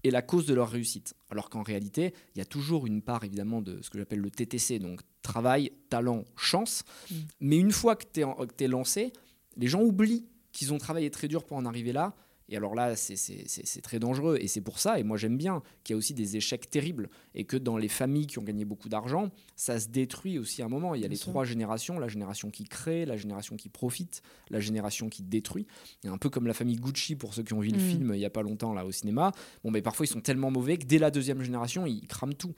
est la cause de leur réussite. Alors qu'en réalité, il y a toujours une part, évidemment, de ce que j'appelle le TTC, donc travail, talent, chance. Mm. Mais une fois que tu es, lancé, les gens oublient qu'ils ont travaillé très dur pour en arriver là. Et alors là, c'est- très dangereux. Et c'est pour ça, et moi j'aime bien, qu'il y a aussi des échecs terribles. Et que dans les familles qui ont gagné beaucoup d'argent, ça se détruit aussi à un moment. Il y a Bien les sûr. trois générations, la génération qui crée, la génération qui profite, la génération qui détruit. Et un peu comme la famille Gucci, pour ceux qui ont vu le Mm. film il n'y a pas longtemps là au cinéma. Bon, mais parfois ils sont tellement mauvais que dès la deuxième génération, ils crament tout.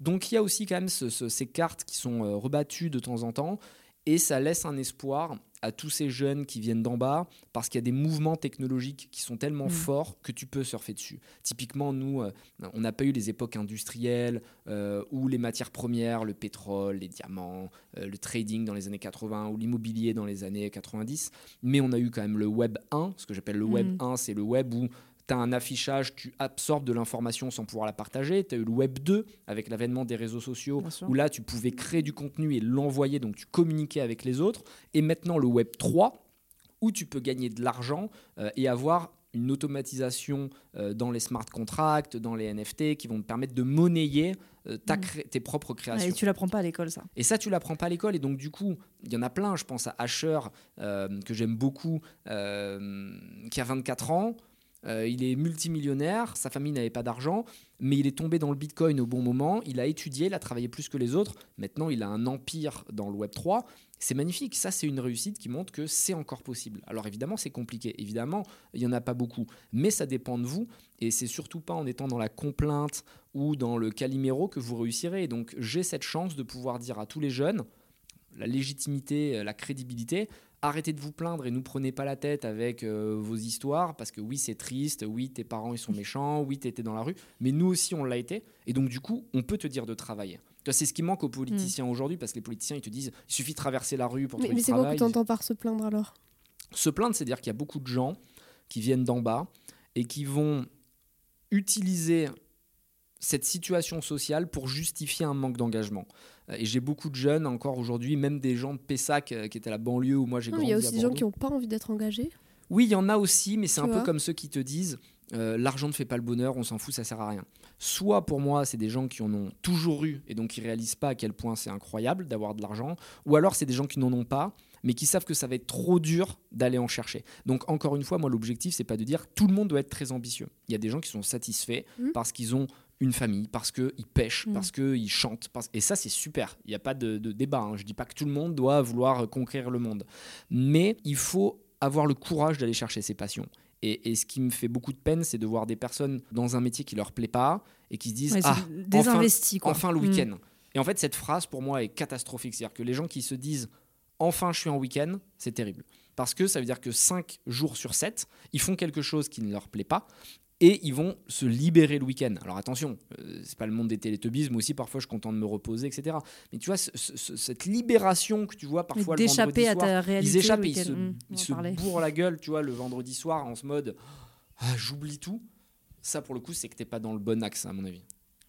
Donc il y a aussi quand même ce- ce- ces cartes qui sont euh, rebattues de temps en temps. Et ça laisse un espoir à tous ces jeunes qui viennent d'en bas, parce qu'il y a des mouvements technologiques qui sont tellement Mm. forts que tu peux surfer dessus. Typiquement, nous, euh, on n'a pas eu les époques industrielles euh, où les matières premières, le pétrole, les diamants, euh, le trading dans les années 80 ou l'immobilier dans les années 90, mais on a eu quand même le Web 1. Ce que j'appelle le Web Mm. 1, c'est le web où tu as un affichage, tu absorbes de l'information sans pouvoir la partager. Tu as eu le Web 2 avec l'avènement des réseaux sociaux où là tu pouvais créer du contenu et l'envoyer, donc tu communiquais avec les autres. Et maintenant le Web 3 où tu peux gagner de l'argent euh, et avoir une automatisation euh, dans les smart contracts, dans les NFT qui vont te permettre de monnayer euh, ta Mm. cré- tes propres Ouais, créations. et tu l'apprends pas à l'école, ça. Et ça, tu l'apprends pas à l'école. Et donc, du coup, il y en a plein. Je pense à Asher, euh, que j'aime beaucoup, qui a 24 ans. Euh, il est multimillionnaire, sa famille n'avait pas d'argent, mais il est tombé dans le Bitcoin au bon moment. Il a étudié, il a travaillé plus que les autres. Maintenant, il a un empire dans le Web 3. C'est magnifique. Ça, c'est une réussite qui montre que c'est encore possible. Alors, évidemment, c'est compliqué. Évidemment, il n'y en a pas beaucoup. Mais ça dépend de vous. Et c'est surtout pas en étant dans la complainte ou dans le caliméro que vous réussirez. Donc, j'ai cette chance de pouvoir dire à tous les jeunes la légitimité, la crédibilité. Arrêtez de vous plaindre et nous prenez pas la tête avec euh, vos histoires parce que oui c'est triste, oui tes parents ils sont méchants, oui t'étais dans la rue, mais nous aussi on l'a été et donc du coup on peut te dire de travailler. C'est ce qui manque aux politiciens aujourd'hui parce que les politiciens ils te disent il suffit de traverser la rue pour Mais, trouver mais du c'est quoi travail. que tu entends par se plaindre alors? Se plaindre, c'est dire qu'il y a beaucoup de gens qui viennent d'en bas et qui vont utiliser cette situation sociale pour justifier un manque d'engagement. Euh, Et j'ai beaucoup de jeunes encore aujourd'hui, même des gens de Pessac euh, qui étaient à la banlieue où moi j'ai grandi. Il y a aussi des gens qui n'ont pas envie d'être engagés. Oui, il y en a aussi, mais c'est un peu comme ceux qui te disent euh, l'argent ne fait pas le bonheur, on s'en fout, ça sert à rien. Soit pour moi, c'est des gens qui en ont toujours eu et donc qui réalisent pas à quel point c'est incroyable d'avoir de l'argent, ou alors c'est des gens qui n'en ont pas, mais qui savent que ça va être trop dur d'aller en chercher. Donc encore une fois, moi l'objectif c'est pas de dire tout le monde doit être très ambitieux. Il y a des gens qui sont satisfaits Mhm. parce qu'ils ont une famille, parce qu'ils pêchent, Mm. parce qu'ils chantent. parce- Et ça, c'est super. Il n'y a pas de, de débat. hein. Je dis pas que tout le monde doit vouloir conquérir le monde. Mais il faut avoir le courage d'aller chercher ses passions. Et, et ce qui me fait beaucoup de peine, c'est de voir des personnes dans un métier qui leur plaît pas et qui se disent Ouais, Ah, quoi. enfin le Mm. week-end. Et en fait, cette phrase, pour moi, est catastrophique. C'est-à-dire que les gens qui se disent enfin je suis en week-end, c'est terrible. Parce que ça veut dire que 5 jours sur 7, ils font quelque chose qui ne leur plaît pas et ils vont se libérer le week-end. Alors attention, euh, c'est pas le monde des télétubbies, aussi parfois je suis content de me reposer, etc. Mais tu vois, ce- ce- cette libération que tu vois parfois le vendredi D'échapper à soir, ta réalité. ils échappent, ils se, ils se parlait. bourrent la gueule, tu vois, le vendredi soir en ce mode ah, j'oublie tout. Ça, pour le coup, c'est que t'es pas dans le bon axe, à mon avis.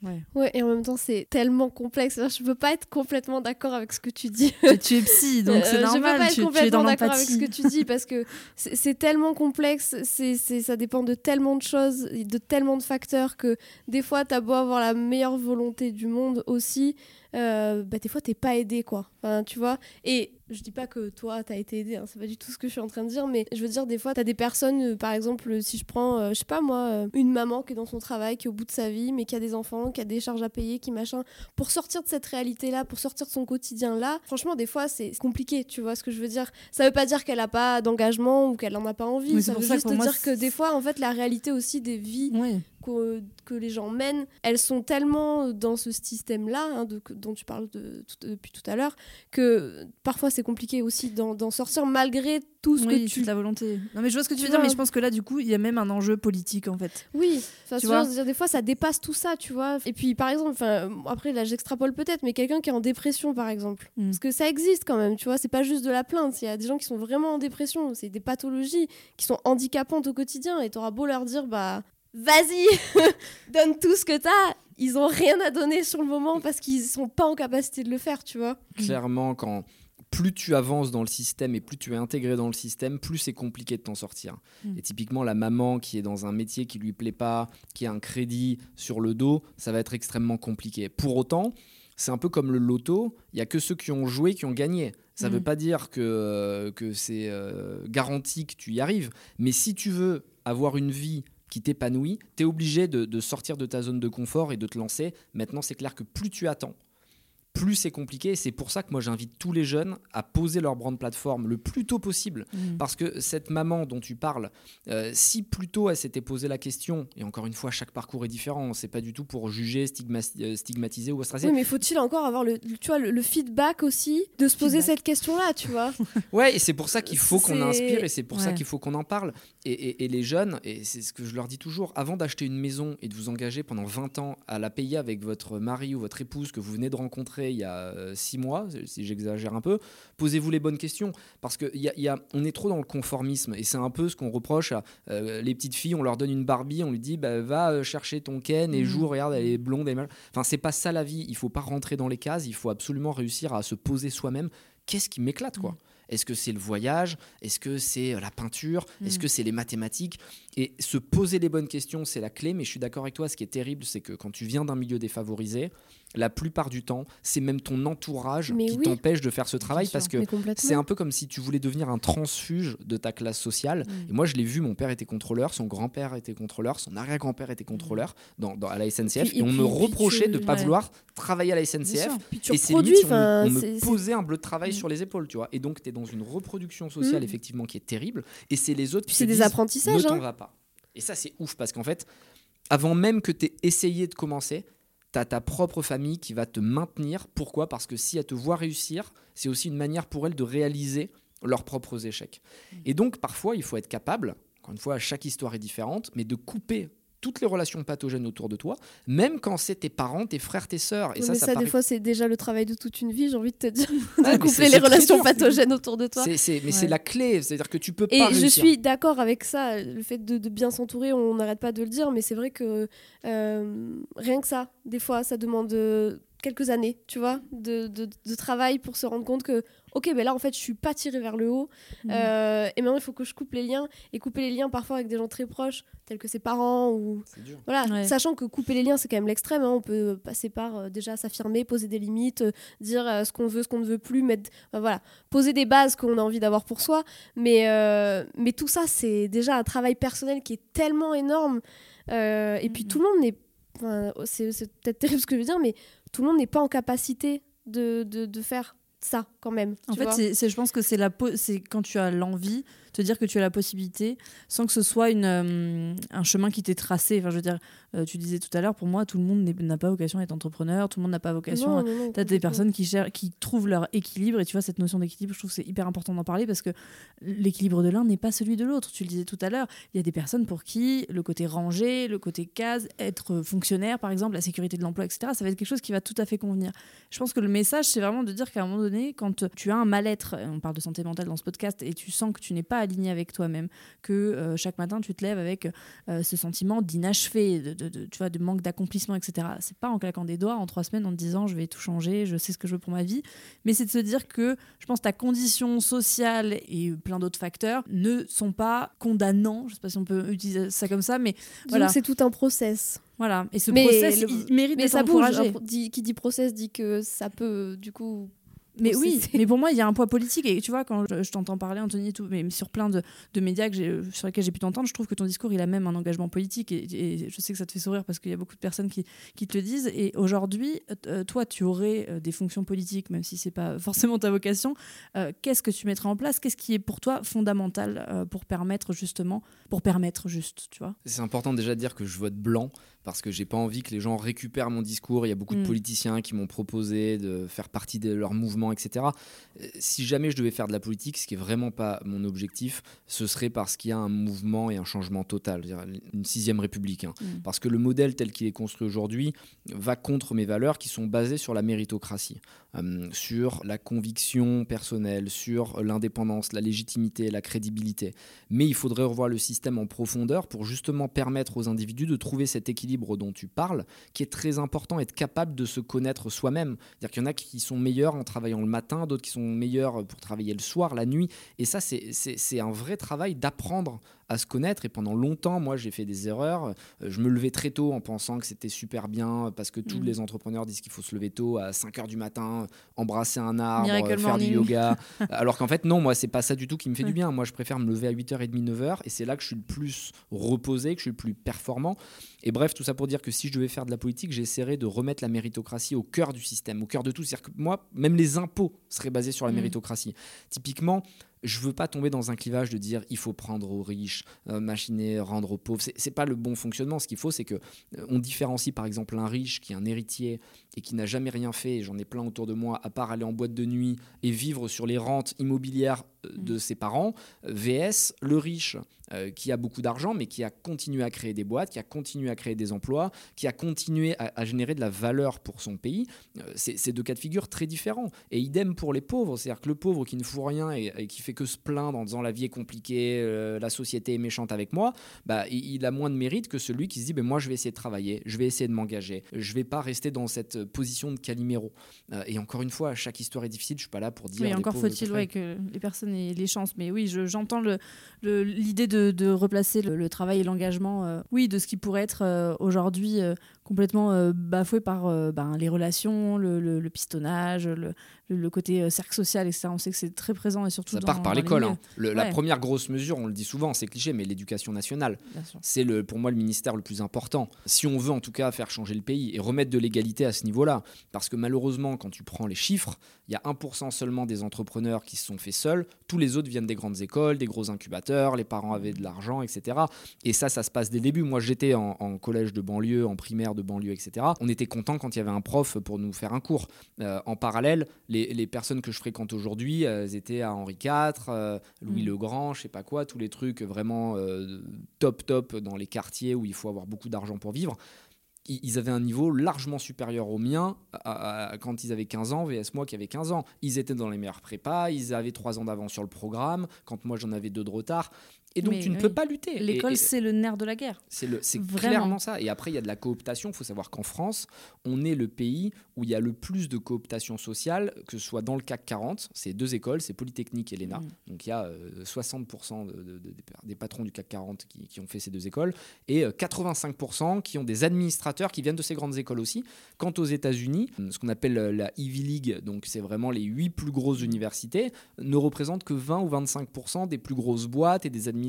Ouais. Ouais, et en même temps, c'est tellement complexe. Je peux pas être complètement d'accord avec ce que tu dis. Tu es psy, donc Euh, c'est Je peux normal. pas être tu, tu complètement d'accord avec ce que tu dis parce que c'est tellement complexe, c'est ça dépend de tellement de choses, de tellement de facteurs que des fois, t'as beau avoir la meilleure volonté du monde aussi, euh, bah, des fois, t'es pas aidé, quoi. Enfin, tu vois. Et je dis pas que toi, t'as été aidé, hein, c'est pas du tout ce que je suis en train de dire, mais je veux dire, des fois, t'as des personnes, euh, par exemple, si je prends, euh, je sais pas moi, euh, une maman qui est dans son travail, qui est au bout de sa vie, mais qui a des enfants, qui a des charges à payer, qui machin, pour sortir de cette réalité-là, pour sortir de son quotidien-là, franchement, des fois, c'est compliqué, tu vois ce que je veux dire. Ça veut pas dire qu'elle a pas d'engagement ou qu'elle en a pas envie, Mais c'est ça veut ça que juste moi, dire que des fois, en fait, la réalité aussi des vies Ouais. Que, que les gens mènent, elles sont tellement dans ce système-là, hein, dont tu parles de- depuis tout à l'heure, que parfois c'est compliqué aussi d'en sortir malgré tout ce Oui, que tu... la volonté. Non, mais je vois ce que tu Tu veux dire, mais je pense que là, du coup, il y a même un enjeu politique en fait. Oui, enfin, Tu tu vois, dire, des fois ça dépasse tout ça, tu vois. Et puis par exemple, après là j'extrapole peut-être, mais quelqu'un qui est en dépression par exemple, Mm. parce que ça existe quand même, tu vois, c'est pas juste de la plainte, il y a des gens qui sont vraiment en dépression, c'est des pathologies qui sont handicapantes au quotidien, et t'auras beau leur dire, bah vas-y, donne tout ce que t'as, ils ont rien à donner sur le moment parce qu'ils sont pas en capacité de le faire, tu vois. Clairement, quand plus tu avances dans le système et plus tu es intégré dans le système, plus c'est compliqué de t'en sortir. Mm. Et typiquement, la maman qui est dans un métier qui lui plaît pas, qui a un crédit sur le dos, ça va être extrêmement compliqué. Pour autant, c'est un peu comme le loto, il y a que ceux qui ont joué qui ont gagné. Ça ne Mm. veut pas dire que, que c'est euh, garanti que tu y arrives, mais si tu veux avoir une vie qui t'épanouit, tu es obligé de, de sortir de ta zone de confort et de te lancer. Maintenant, c'est clair que plus tu attends, plus c'est compliqué. C'est pour ça que moi, j'invite tous les jeunes à poser leur brand plateforme le plus tôt possible. Mm. Parce que cette maman dont tu parles, euh, si plus tôt elle s'était posé la question, et encore une fois, chaque parcours est différent, c'est pas du tout pour juger, euh, stigmatiser ou ostraciser. Oui, mais faut-il encore avoir le, tu vois, le, le feedback aussi de se poser Feedback. cette question-là, tu vois? Ouais, et c'est pour ça qu'il faut qu'on inspire et c'est pour ça qu'il faut qu'on en parle. Et, et- et les jeunes, et c'est ce que je leur dis toujours, avant d'acheter une maison et de vous engager pendant 20 ans à la payer avec votre mari ou votre épouse que vous venez de rencontrer il y a 6 mois, si j'exagère un peu, posez-vous les bonnes questions. Parce qu'on y a, il y a- on est trop dans le conformisme et c'est un peu ce qu'on reproche à euh, les petites filles. On leur donne une Barbie, on lui dit bah, va euh, chercher ton Ken et Mhm. joue, regarde, elle est blonde et mal. Enfin, c'est pas ça la vie. Il faut pas rentrer dans les cases, il faut absolument réussir à se poser soi-même. Qu'est-ce qui m'éclate, quoi? Est-ce que c'est le voyage? Est-ce que c'est euh, la peinture? Est-ce Mm. que c'est les mathématiques? Et se poser les bonnes questions, c'est la clé. Mais je suis d'accord avec toi, ce qui est terrible, c'est que quand tu viens d'un milieu défavorisé, la plupart du temps, c'est même ton entourage Mais qui oui. t'empêche de faire ce travail parce que c'est un peu comme si tu voulais devenir un transfuge de ta classe sociale. Mm. Et moi, je l'ai vu, mon père était contrôleur, son grand-père était contrôleur, son arrière-grand-père était contrôleur dans, dans- à la SNCF. Puis- et, et on puis- me tu- de ne pas ouais. vouloir travailler à la SNCF. Et c'est limite, on, me- on posait un bleu de travail Mm. sur les épaules, tu vois. Et donc, tu es dans une reproduction sociale, Mm. effectivement, qui est terrible. Et c'est les autres Puis qui c'est des apprentissages, Ne t'en hein. va pas. Et ça, c'est ouf, parce qu'en fait, avant même que tu aies essayé de commencer, tu as ta propre famille qui va te maintenir. Pourquoi? Parce que si elle te voit réussir, c'est aussi une manière pour elle de réaliser leurs propres échecs. Et donc, parfois, il faut être capable, encore une fois, chaque histoire est différente, mais de couper toutes les relations pathogènes autour de toi, même quand c'est tes parents, tes frères, tes sœurs. Et Oui, ça, mais ça, ça, paraît des fois, c'est déjà le travail de toute une vie, j'ai envie de te dire, de couper les relations pathogènes autour de toi. Mais c'est la clé, c'est-à-dire que tu peux Et pas je réussir. suis d'accord avec ça, le fait de, de bien s'entourer, on n'arrête pas de le dire, mais c'est vrai que euh, rien que ça, des fois, ça demande euh, quelques années, tu vois, de, de- de travail pour se rendre compte que, ok, ben là, en fait, je suis pas tirée vers le haut, Mm. euh, et maintenant, il faut que je coupe les liens, et couper les liens parfois avec des gens très proches, tels que ses parents, ou C'est dur. voilà, Ouais. sachant que couper les liens, c'est quand même l'extrême. hein. On peut passer par euh, déjà s'affirmer, poser des limites, euh, dire euh, ce qu'on veut, ce qu'on ne veut plus, mettre, enfin, voilà, poser des bases qu'on a envie d'avoir pour soi. Mais, euh, mais tout ça, c'est déjà un travail personnel qui est tellement énorme. Euh, et puis Mhm. tout le monde n'est enfin, c'est c'est peut-être terrible ce que je veux dire, mais tout le monde n'est pas en capacité de, de, de faire ça quand même. En fait, c'est, je pense que c'est la c'est quand tu as l'envie, te dire que tu as la possibilité, sans que ce soit une, euh, un chemin qui t'est tracé. Enfin, je veux dire, euh, tu disais tout à l'heure, pour moi, tout le monde n'a pas vocation à être entrepreneur, tout le monde n'a pas vocation non, T'as des personnes qui, qui trouvent leur équilibre, et tu vois, cette notion d'équilibre, je trouve que c'est hyper important d'en parler parce que l'équilibre de l'un n'est pas celui de l'autre. Tu le disais tout à l'heure, il y a des personnes pour qui le côté rangé, le côté case, être fonctionnaire, par exemple, la sécurité de l'emploi, etc., ça va être quelque chose qui va tout à fait convenir. Je pense que le message, c'est vraiment de dire qu'à un moment donné, quand tu as un mal-être, on parle de santé mentale dans ce podcast, et tu sens que tu n'es pas aligné avec toi-même, que euh, chaque matin tu te lèves avec euh, ce sentiment d'inachevé, de, de- de- tu vois, de manque d'accomplissement, etc. C'est pas en claquant des doigts en trois semaines en te disant je vais tout changer, je sais ce que je veux pour ma vie, mais c'est de se dire que je pense ta condition sociale et plein d'autres facteurs ne sont pas condamnants. Je sais pas si on peut utiliser ça comme ça, mais voilà. c'est tout un process. voilà. Et ce Mais process, le- il mérite d'être bouge. encouragé. Dit- qui dit process dit que ça peut, du coup. Mais oui, mais pour moi, il y a un poids politique. Et tu vois, quand je, je t'entends parler, Anthony, et tout, mais sur plein de, de médias que j'ai- sur lesquels j'ai pu t'entendre, je trouve que ton discours, il a même un engagement politique. Et, et je sais que ça te fait sourire parce qu'il y a beaucoup de personnes qui, qui te le disent. Et aujourd'hui, euh, toi, tu aurais euh, des fonctions politiques, même si c'est pas forcément ta vocation. Euh, Qu'est-ce que tu mettrais en place? Qu'est-ce qui est pour toi fondamental euh, pour permettre justement, pour permettre juste, tu vois? C'est important déjà de dire que je vote blanc parce que j'ai pas envie que les gens récupèrent mon discours. Il y a beaucoup Mm. de politiciens qui m'ont proposé de faire partie de leur mouvement, etc. Euh, Si jamais je devais faire de la politique, ce qui est vraiment pas mon objectif, ce serait parce qu'il y a un mouvement et un changement total, une sixième république. hein. Mm. Parce que le modèle tel qu'il est construit aujourd'hui va contre mes valeurs qui sont basées sur la méritocratie, euh, sur la conviction personnelle, sur l'indépendance, la légitimité, la crédibilité. Mais il faudrait revoir le système en profondeur pour justement permettre aux individus de trouver cet équilibre dont tu parles, qui est très important, être capable de se connaître soi-même. C'est-à-dire qu'il y en a qui sont meilleurs en travaillant le matin, d'autres qui sont meilleurs pour travailler le soir, la nuit. Et ça, c'est- un vrai travail d'apprendre à se connaître. Et pendant longtemps, moi, j'ai fait des erreurs. Euh, Je me levais très tôt en pensant que c'était super bien, parce que tous Mhm. les entrepreneurs disent qu'il faut se lever tôt à 5 heures du matin, embrasser un arbre, Miracle euh, faire morning. du yoga. Alors qu'en fait, non, moi, c'est pas ça du tout qui me fait du bien. Moi, je préfère me lever à 8h30, 9h, et c'est là que je suis le plus reposé, que je suis le plus performant. Et bref, tout ça pour dire que si je devais faire de la politique, j'essaierais de remettre la méritocratie au cœur du système, au cœur de tout. C'est-à-dire que moi, même les impôts seraient basés sur la Mhm. méritocratie. Typiquement, je veux pas tomber dans un clivage de dire il faut prendre aux riches, euh, machiner, rendre aux pauvres. C'est, c'est pas le bon fonctionnement. Ce qu'il faut, c'est que euh, on différencie par exemple un riche qui est un héritier et qui n'a jamais rien fait. J'en ai plein autour de moi, à part aller en boîte de nuit et vivre sur les rentes immobilières euh, de ses parents. euh, VS le riche euh, qui a beaucoup d'argent mais qui a continué à créer des boîtes, qui a continué à créer des emplois, qui a continué à, à générer de la valeur pour son pays. Euh, c'est, deux cas de figure très différents. Et idem pour les pauvres, c'est-à-dire que le pauvre qui ne fout rien et, et qui fait que se plaindre en disant la vie est compliquée, euh, la société est méchante avec moi, bah, il, il a moins de mérite que celui qui se dit ben moi je vais essayer de travailler, je vais essayer de m'engager, je vais pas rester dans cette position de Calimero. Euh, et encore une fois, chaque histoire est difficile, je suis pas là pour dire. Oui, encore faut-il ouais, que les personnes aient les chances. Mais oui, je- j'entends le- le- l'idée de, de replacer le, le travail et l'engagement, euh, oui, de ce qui pourrait être euh, aujourd'hui complètement bafoué par ben, les relations, le, le- le pistonnage, le, côté euh, cercle social, etc. On sait que c'est très présent et surtout Ça dans- part par l'école. hein. La première grosse mesure, on le dit souvent, c'est cliché, mais l'éducation nationale. C'est le, pour moi le ministère le plus important. Si on veut en tout cas faire changer le pays et remettre de l'égalité à ce niveau-là, parce que malheureusement, quand tu prends les chiffres, il y a 1% seulement des entrepreneurs qui se sont faits seuls, tous les autres viennent des grandes écoles, des gros incubateurs, les parents avaient de l'argent, etc. Et ça, ça se passe dès le début. Moi, j'étais en, en collège de banlieue, en primaire de banlieue, etc. On était content quand il y avait un prof pour nous faire un cours. Euh, en parallèle, les, les personnes que je fréquente aujourd'hui, elles étaient à Henri IV, euh, Louis Mm. le Grand, je sais pas quoi, tous les trucs vraiment euh, top top dans les quartiers où il faut avoir beaucoup d'argent pour vivre. Ils avaient un niveau largement supérieur au mien à- à- quand ils avaient 15 ans, VS moi qui avait 15 ans. Ils étaient dans les meilleures prépas, ils avaient 3 ans d'avance sur le programme, quand moi j'en avais 2 de retard. Et donc Mais tu ne oui. peux pas lutter. L'école, c'est le nerf de la guerre. c'est clairement ça. Et après, il y a de la cooptation. Il faut savoir qu'en France, on est le pays où il y a le plus de cooptation sociale, que ce soit dans le CAC 40. C'est deux écoles, c'est Polytechnique et l'ENA. Mm. Donc il y a euh, 60% de- de- de- des- patrons du CAC 40 qui, qui ont fait ces deux écoles et euh, 85% qui ont des administrateurs qui viennent de ces grandes écoles aussi. Quant aux États-Unis, ce qu'on appelle euh, la Ivy League, donc c'est vraiment les huit plus grosses universités, ne représentent que 20 ou 25% des plus grosses boîtes et des administrateurs.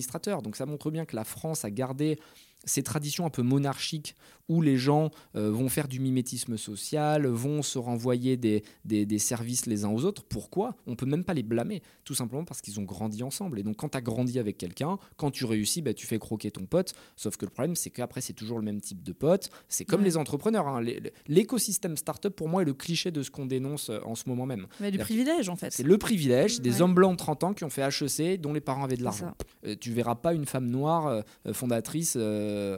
Donc ça montre bien que la France a gardé ces traditions un peu monarchiques où les gens euh, vont faire du mimétisme social, vont se renvoyer des, des, services les uns aux autres. Pourquoi? On peut même pas les blâmer, tout simplement parce qu'ils ont grandi ensemble. Et donc quand tu as grandi avec quelqu'un, quand tu réussis, bah, tu fais croquer ton pote. Sauf que le problème, c'est qu'après, c'est toujours le même type de pote. C'est comme les entrepreneurs. Hein. L'écosystème startup, pour moi, est le cliché de ce qu'on dénonce euh, en ce moment même. Mais du privilège, en fait. C'est le privilège des hommes blancs de 30 ans qui ont fait HEC, dont les parents avaient de l'argent. Euh, tu verras pas une femme noire fondatrice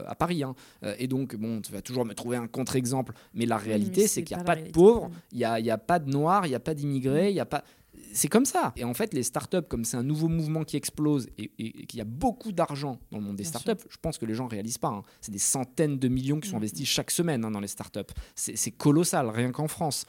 à Paris. Hein. et donc, bon, tu vas toujours me trouver un contre-exemple, mais la réalité, c'est qu'il n'y a pas, de pauvres, il n'y a, y a pas de noirs, il n'y a pas d'immigrés, il y a pas c'est comme ça. Et en fait, les startups, comme c'est un nouveau mouvement qui explose et, qu'il y a beaucoup d'argent dans le monde des startups, je pense que les gens ne réalisent pas. Hein. C'est des centaines de millions qui sont mm. investis chaque semaine hein, dans les startups. C'est colossal, rien qu'en France.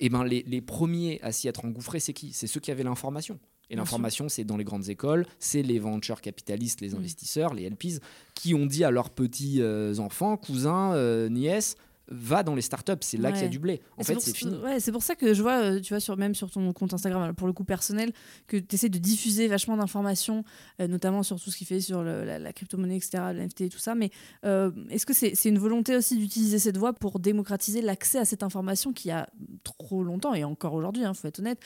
Et eh ben les, les premiers à s'y être engouffrés, c'est qui? C'est ceux qui avaient l'information. Et l'information, c'est dans les grandes écoles, c'est les venture capitalistes, les mm. investisseurs, les LPs, qui ont dit à leurs petits euh, enfants, cousins, euh, nièces, va dans les startups, c'est là qu'il y a du blé. En fait, c'est fini. Ouais, c'est pour ça que je vois, euh, tu vois, sur, même sur ton compte Instagram, pour le coup personnel, que tu essaies de diffuser vachement d'informations, euh, notamment sur tout ce qui fait sur la, crypto-monnaie, etc., l'NFT et tout ça. Mais euh, est-ce que c'est une volonté aussi d'utiliser cette voie pour démocratiser l'accès à cette information qui a longtemps, et encore aujourd'hui, il hein, faut être honnête,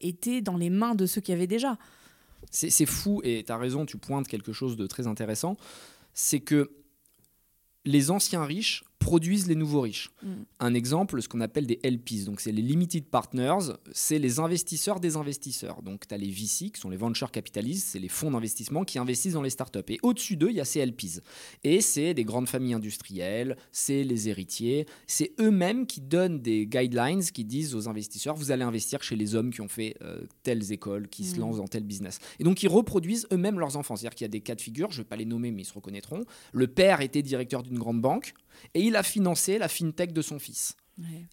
été dans les mains de ceux qui avaient déjà C'est fou, et tu as raison, tu pointes quelque chose de très intéressant. C'est que les anciens riches produisent les nouveaux riches. Mm. Un exemple, ce qu'on appelle des LPs, donc c'est les limited partners, c'est les investisseurs des investisseurs. Donc tu as les VC, qui sont les venture capitalistes, c'est les fonds d'investissement qui investissent dans les startups. Et au-dessus d'eux, il y a ces LPs. Et c'est des grandes familles industrielles, c'est les héritiers, c'est eux-mêmes qui donnent des guidelines qui disent aux investisseurs, vous allez investir chez les hommes qui ont fait euh, telles écoles, qui se mm. lancent dans tel business. Et donc ils reproduisent eux-mêmes leurs enfants. C'est-à-dire qu'il y a des cas de figure, je ne vais pas les nommer, mais ils se reconnaîtront. Le père était directeur d'une grande banque, et il a financé la fintech de son fils.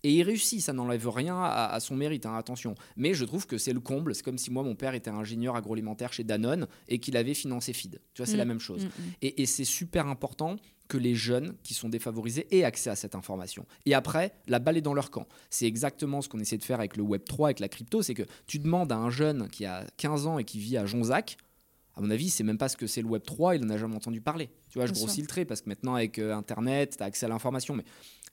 Et il réussit, ça n'enlève rien à, son mérite, hein, attention. Mais je trouve que c'est le comble. C'est comme si moi, mon père était ingénieur agroalimentaire chez Danone et qu'il avait financé Feed. Tu vois, c'est la mm. même chose. Mm, mm. Et, c'est super important que les jeunes qui sont défavorisés aient accès à cette information. Et après, la balle est dans leur camp. C'est exactement ce qu'on essaie de faire avec le Web 3, avec la crypto. C'est que tu demandes à un jeune qui a 15 ans et qui vit à Jonzac, à mon avis, c'est même pas ce que c'est le Web 3, il n'en a jamais entendu parler. Tu vois, je grossis le trait parce que maintenant, avec euh, Internet, tu as accès à l'information. Mais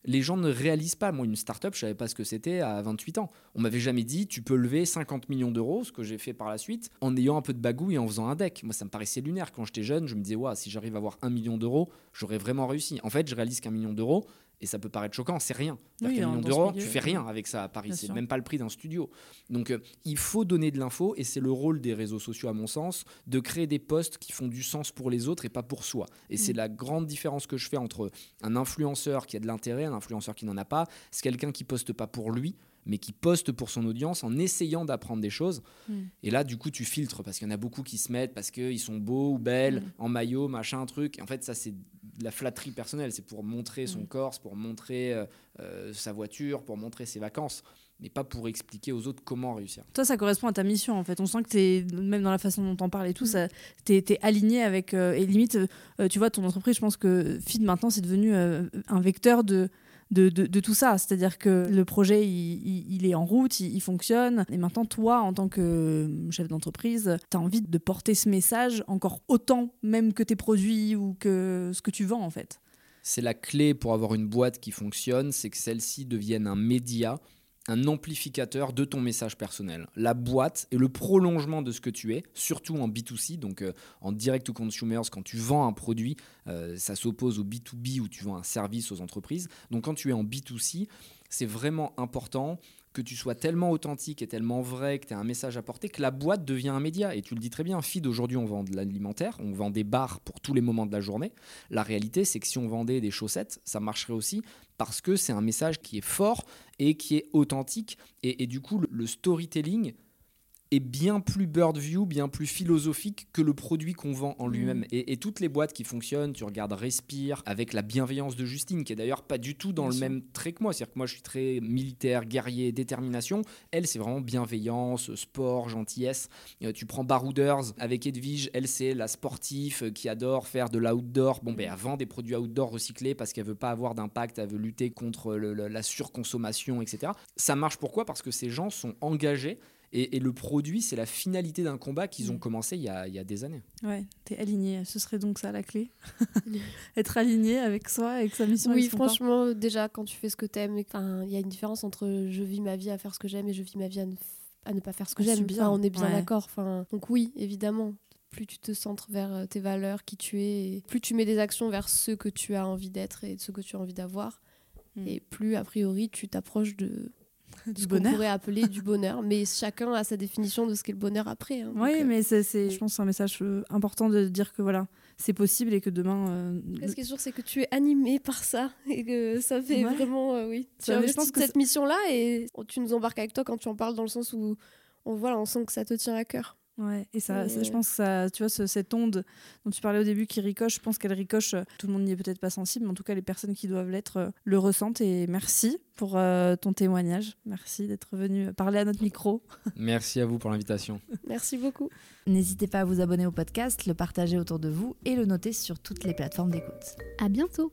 les gens ne réalisent pas. Moi, une startup, je savais pas ce que c'était à 28 ans. On m'avait jamais dit, tu peux lever 50 millions d'euros, ce que j'ai fait par la suite, en ayant un peu de bagou et en faisant un deck. Moi, ça me paraissait lunaire. Quand j'étais jeune, je me disais, ouais, si j'arrive à avoir un million d'euros, j'aurais vraiment réussi. En fait, je réalise qu'un million d'euros, et ça peut paraître choquant, c'est rien. Oui, million d'euros, tu fais rien avec ça à Paris, c'est même pas le prix d'un studio. Donc euh, il faut donner de l'info et c'est le rôle des réseaux sociaux à mon sens de créer des posts qui font du sens pour les autres et pas pour soi. Et c'est mm. la grande différence que je fais entre un influenceur qui a de l'intérêt, un influenceur qui n'en a pas, c'est quelqu'un qui poste pas pour lui mais qui poste pour son audience en essayant d'apprendre des choses. Mm. Et là, du coup, tu filtres parce qu'il y en a beaucoup qui se mettent parce qu'ils sont beaux ou belles, mm. en maillot, machin, truc. Et en fait, ça, c'est de la flatterie personnelle. C'est pour montrer son corps, c'est pour montrer euh, euh, sa voiture, pour montrer ses vacances mais pas pour expliquer aux autres comment réussir. Toi, ça correspond à ta mission, en fait. On sent que tu es, même dans la façon dont on parle et tout, mm. tu es, aligné avec. Euh, et limite, tu vois, ton entreprise, je pense que Feed, maintenant, c'est devenu un vecteur de de, tout ça. C'est-à-dire que le projet, il, est en route, il, fonctionne. Et maintenant, toi, en tant que chef d'entreprise, tu as envie de porter ce message encore autant même que tes produits ou que ce que tu vends, en fait. C'est la clé pour avoir une boîte qui fonctionne, c'est que celle-ci devienne un média un amplificateur de ton message personnel. La boîte est le prolongement de ce que tu es, surtout en B2C, donc euh, en direct to consumers, quand tu vends un produit, euh, ça s'oppose au B2B où tu vends un service aux entreprises. Donc quand tu es en B2C, c'est vraiment important que tu sois tellement authentique et tellement vrai, que tu as un message à porter, que la boîte devient un média. Et tu le dis très bien, Feed, aujourd'hui, on vend de l'alimentaire, on vend des bars pour tous les moments de la journée. La réalité, c'est que si on vendait des chaussettes, ça marcherait aussi parce que c'est un message qui est fort et qui est authentique. Et, du coup, le storytelling, est bien plus bird view, bien plus philosophique que le produit qu'on vend en lui-même. Mm. Et, toutes les boîtes qui fonctionnent, tu regardes Respire avec la bienveillance de Justine, qui est d'ailleurs pas du tout dans le même trait que moi. C'est-à-dire que moi, je suis très militaire, guerrier, détermination. Elle, c'est vraiment bienveillance, sport, gentillesse. Euh, tu prends Barouders avec Edwige, elle, c'est la sportive qui adore faire de l'outdoor. Bon, ben, elle vend des produits outdoor recyclés parce qu'elle veut pas avoir d'impact, elle veut lutter contre la surconsommation, etc. Ça marche pourquoi? Parce que ces gens sont engagés Et, et le produit, c'est la finalité d'un combat qu'ils ont Mm. commencé il y a, il y a des années. Ouais, t'es aligné. Ce serait donc ça la clé. Être aligné avec soi, avec sa mission. Oui, franchement, déjà, quand tu fais ce que t'aimes, il y a une différence entre je vis ma vie à faire ce que j'aime et je vis ma vie à ne, f- à ne pas faire ce que À j'aime. Enfin, on est bien Ouais. d'accord. Enfin, donc oui, évidemment, plus tu te centres vers euh, tes valeurs, qui tu es, et plus tu mets des actions vers ce que tu as envie d'être et ce que tu as envie d'avoir, Mm. et plus a priori tu t'approches de Du ce bonheur. pourrait appeler du bonheur. Mais chacun a sa définition de ce qu'est le bonheur après. hein. Oui, euh, mais c'est, je pense un message euh, important de dire que voilà, c'est possible et que demain. euh, Ce qui est sûr, c'est que tu es animé par ça et que ça fait Ouais. vraiment, euh, oui. Tu mais je pense que cette mission-là et tu nous embarques avec toi quand tu en parles dans le sens où on, voilà, on sent que ça te tient à cœur. Ouais, et ça, Et- ça, je pense que ça, tu vois, ce- cette onde dont tu parlais au début qui ricoche, je pense qu'elle ricoche. euh, Tout le monde n'y est peut-être pas sensible, mais en tout cas, les personnes qui doivent l'être euh, le ressentent. Et merci pour euh, ton témoignage. Merci d'être venu parler à notre micro. Merci à vous pour l'invitation. Merci beaucoup. N'hésitez pas à vous abonner au podcast, le partager autour de vous et le noter sur toutes les plateformes d'écoute. À bientôt.